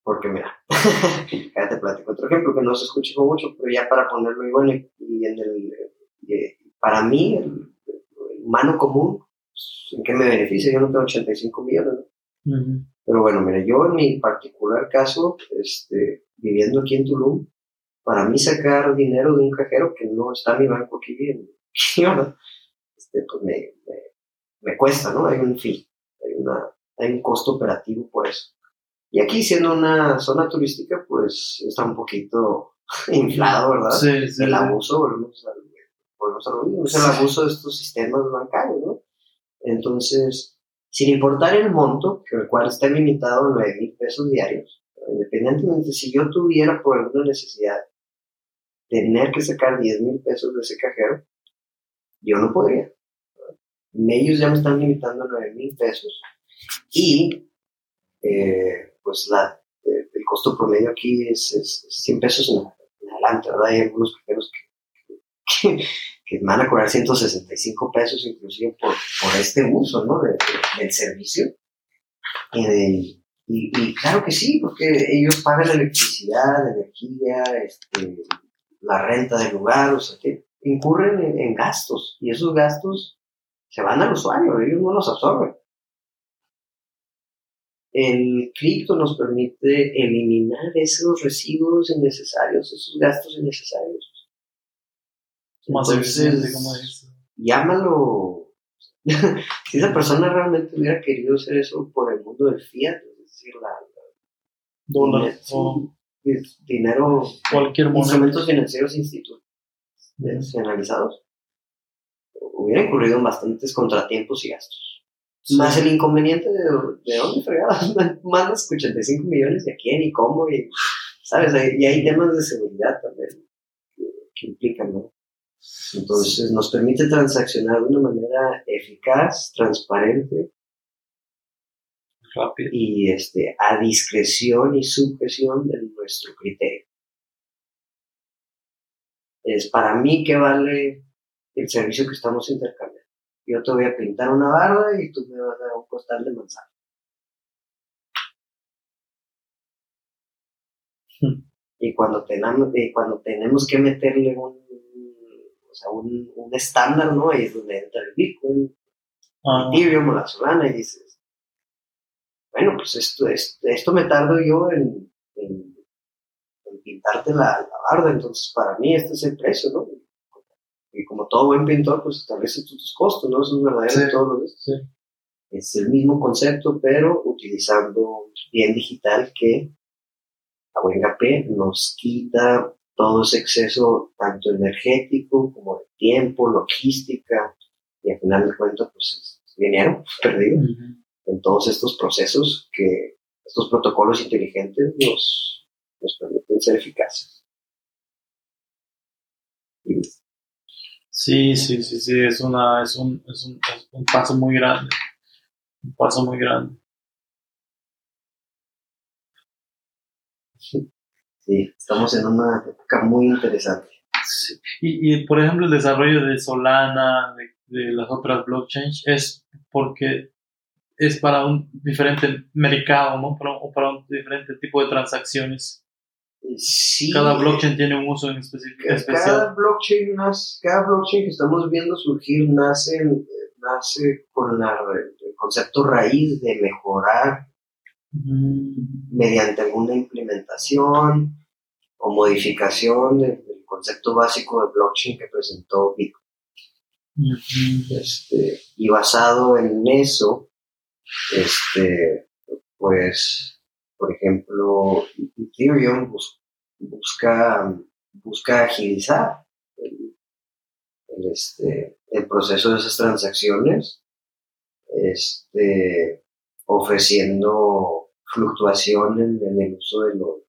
Porque mira, ya te platico otro ejemplo que no se escucha mucho, pero ya para ponerlo igual y en el, eh, para mí, el, humano común, pues, ¿en qué me beneficia? Yo no tengo 85 millones, ¿no? Pero bueno, mire, yo en mi particular caso, este, viviendo aquí en Tulum, para mí sacar dinero de un cajero que no está en mi banco aquí bien, este, pues me, me, cuesta, ¿no? Hay un fee, hay, una, hay un costo operativo por eso. Y aquí siendo una zona turística, pues está un poquito inflado, ¿verdad? Sí, sí, el abuso, volvemos, al, volvemos a lo mismo, es el abuso de estos sistemas bancarios, ¿no? Entonces, sin importar el monto, que el cual está limitado a 9 mil pesos diarios, independientemente si yo tuviera por alguna necesidad tener que sacar 10 mil pesos de ese cajero, yo no podría. Ellos ya me están limitando a 9 mil pesos y eh, pues la, eh, el costo promedio aquí es, 100 pesos en, adelante, ¿verdad? Hay algunos cajeros que que van a cobrar 165 pesos inclusive por, por este uso ¿no? del servicio. Y, y, claro que sí, porque ellos pagan la electricidad, la energía, este, la renta del lugar, o sea que incurren en, gastos y esos gastos se van al usuario, ellos no los absorben. El cripto nos permite eliminar esos residuos innecesarios, esos gastos innecesarios más eficiente, como es. Llámalo. si esa persona realmente hubiera querido hacer eso por el mundo del fiat, dólar o dinero, cualquier instrumentos financieros institucionalizados, hubiera incurrido en bastantes contratiempos y gastos. Más el inconveniente de, de dónde fregadas mandas 85 millones de a quién y cómo, y, ¿sabes? Y hay temas de seguridad también que, que implican, ¿no? Entonces nos permite transaccionar de una manera eficaz, transparente y este, a discreción y sujeción de nuestro criterio. Es para mí que vale el servicio que estamos intercambiando. Yo te voy a pintar una barba y tú me vas a dar un costal de manzana. Hmm. Y cuando tenemos, cuando tenemos que meterle un o sea, un, un estándar, ¿no? Ahí es donde entra el Bitcoin, ah. Ethereum o la Solana y dices, bueno, pues esto, esto, esto me tardo yo en, en, pintarte la, la, barda, entonces para mí este es el precio, ¿no? Y como todo buen pintor, pues establece tus costos, ¿no? Eso es verdadero todo lo sí. Es el mismo concepto, pero utilizando bien digital que a buen nos quita todo ese exceso tanto energético como de tiempo, logística, y al final de cuentas, pues es dinero perdido en todos estos procesos que estos protocolos inteligentes nos, nos permiten ser eficaces. Sí, sí, sí, sí, es, una, es, un, es, un, es un paso muy grande, un paso muy grande. Sí. Estamos en una época muy interesante. Y, y, por ejemplo, el desarrollo de Solana, de, de las otras blockchains, es porque es para un diferente mercado, ¿no? Para, para un diferente tipo de transacciones. Sí. Cada blockchain tiene un uso en específico. Cada blockchain, cada blockchain que estamos viendo surgir nace, nace con la, el concepto raíz de mejorar mediante alguna implementación o modificación del, concepto básico de blockchain que presentó Bitcoin. este, y basado en eso, este, pues, por ejemplo, Ethereum busca, busca agilizar el, este, el proceso de esas transacciones, este, ofreciendo fluctuación en, el uso de lo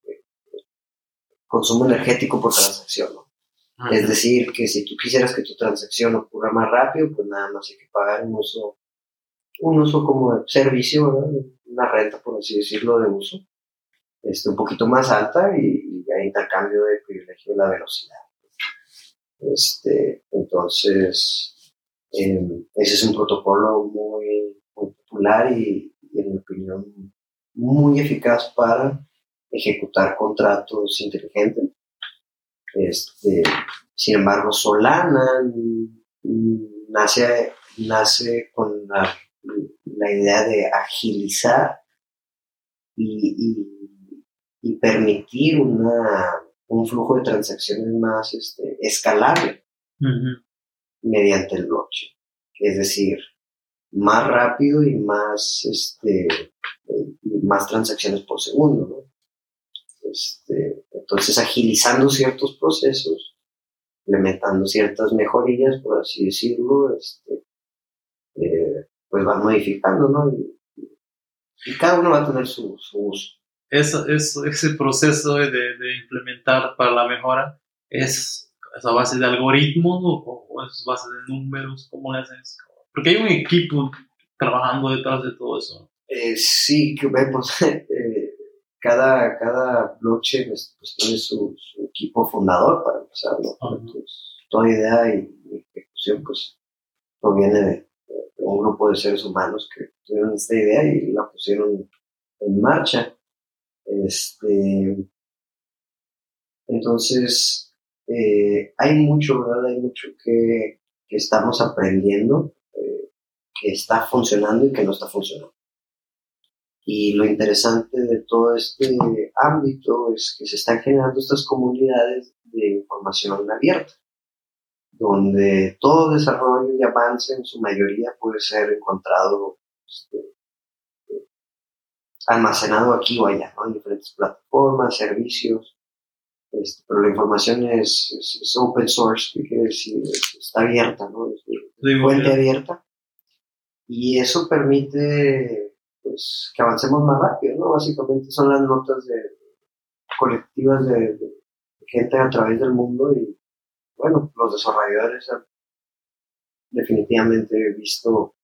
consumo energético por transacción. Es decir, que si tú quisieras que tu transacción ocurra más rápido, pues nada más hay que pagar un uso un uso como de servicio, una renta, por así decirlo, de uso, este, un poquito más alta y, hay intercambio de privilegio de la velocidad. Este, entonces, em, ese es un protocolo muy, popular y, en mi opinión, muy eficaz para ejecutar contratos inteligentes. Este, sin embargo, Solana nace, nace con la la idea de agilizar y, permitir una, un flujo de transacciones más este, escalable mediante el blockchain. Es decir, más rápido y más, este, más transacciones por segundo. Este, entonces, agilizando ciertos procesos, implementando ciertas mejorías, por así decirlo, este, eh, pues van modificando, ¿no? Y, cada uno va a tener su, uso. Eso, ese proceso de, de, implementar para la mejora es, a base de algoritmos o, es a base de números, ¿cómo le haces? Porque hay un equipo trabajando detrás de todo eso. Eh, sí, que pues, eh, cada, cada blockchain pues, pues tiene su, equipo fundador para empezar, ¿no? toda idea y, y ejecución pues proviene de, un grupo de seres humanos que tuvieron esta idea y la pusieron en marcha. Este, entonces, eh, hay mucho, ¿verdad? Hay mucho que, que estamos aprendiendo, eh, que está funcionando y que no está funcionando. Y lo interesante de todo este ámbito es que se están generando estas comunidades de información abierta donde todo desarrollo y avance en su mayoría puede ser encontrado este, almacenado aquí o allá, ¿no? en diferentes plataformas, servicios, este, pero la información es, open source, que quiere decir, está abierta, ¿no? de fuente abierta, y eso permite pues, que avancemos más rápido, ¿no? básicamente son las notas de, colectivas de gente a través del mundo y bueno, los desarrolladores han definitivamente visto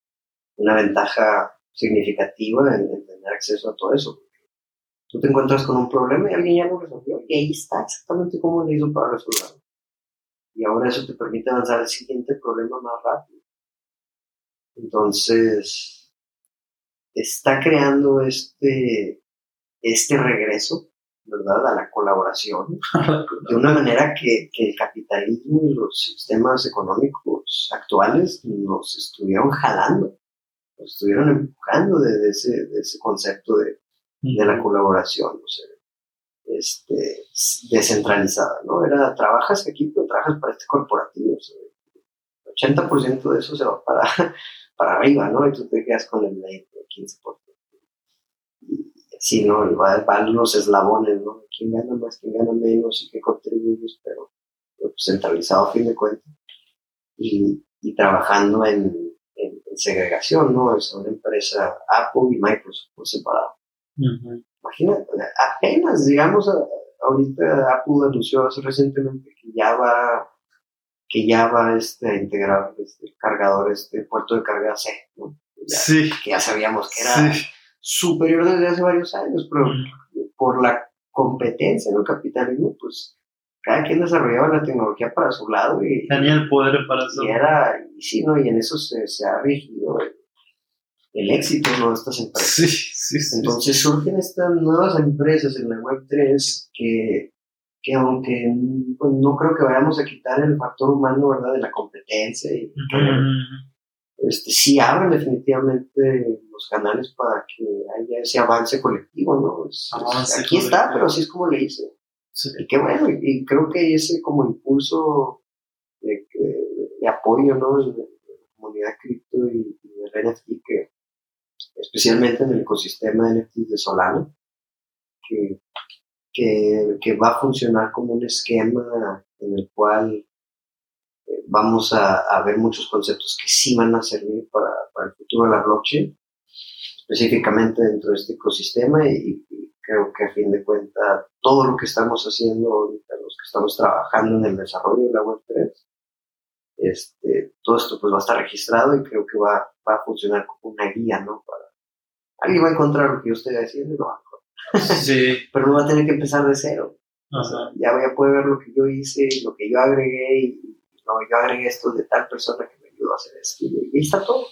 una ventaja significativa en, tener acceso a todo eso. Tú te encuentras con un problema y alguien ya lo resolvió y ahí está exactamente cómo le hizo para resolverlo. Y ahora eso te permite avanzar al siguiente problema más rápido. Entonces, está creando este, este regreso ¿verdad? A la colaboración, de una manera que, que, el capitalismo y los sistemas económicos actuales nos estuvieron jalando, nos estuvieron empujando de, ese, de ese, concepto de, de, la colaboración, o sea, este, descentralizada, ¿no? Era, trabajas aquí, pero trabajas para este corporativo, o 80% de eso se va para, para arriba, ¿no? Y tú te quedas con el 15% sí, ¿no? Van los eslabones, ¿no? ¿Quién gana más, quién gana menos y qué contribuyes, pero, pues, centralizado a fin de cuentas. Y, y trabajando en, en, segregación, ¿no? Es una empresa Apple y Microsoft por separado. Imagínate, apenas, digamos, ahorita Apple anunció hace recientemente que ya va que ya va este, a integrar este cargador, este puerto de carga C, ¿no? sí. Que ya sabíamos que era superior desde hace varios años, pero por la competencia, ¿no? Capitalismo, pues cada quien desarrollaba la tecnología para su lado y tenía el poder para. Y era, y sí, ¿no? Y en eso se, se ha regido el, éxito ¿no? de estas empresas. Sí, sí, sí. Entonces surgen estas nuevas empresas en la web 3 que, que aunque pues, no creo que vayamos a quitar el factor humano, ¿verdad? De la competencia y este, sí abren definitivamente los canales para que haya ese avance colectivo, ¿no? aquí está, pero así es como le hice. Y qué bueno, y, creo que ese como impulso de, apoyo, ¿no? De, la comunidad cripto y, de NFT, que especialmente en el ecosistema de NFT de Solana, que, que, que va a funcionar como un esquema en el cual vamos a, ver muchos conceptos que sí van a servir para, el futuro de la blockchain, específicamente dentro de este ecosistema y, creo que a fin de cuentas todo lo que estamos haciendo ahorita, los que estamos trabajando en el desarrollo de la Web3, este, todo esto pues va a estar registrado y creo que va, va a funcionar como una guía, ¿no? Para, alguien va a encontrar lo que yo estoy haciendo y lo va a encontrar. Sí. Pero no va a tener que empezar de cero. ya, ya puede ver lo que yo hice, lo que yo agregué y, no, yo agregué esto de tal persona que me ayudó a hacer esto. Y está todo.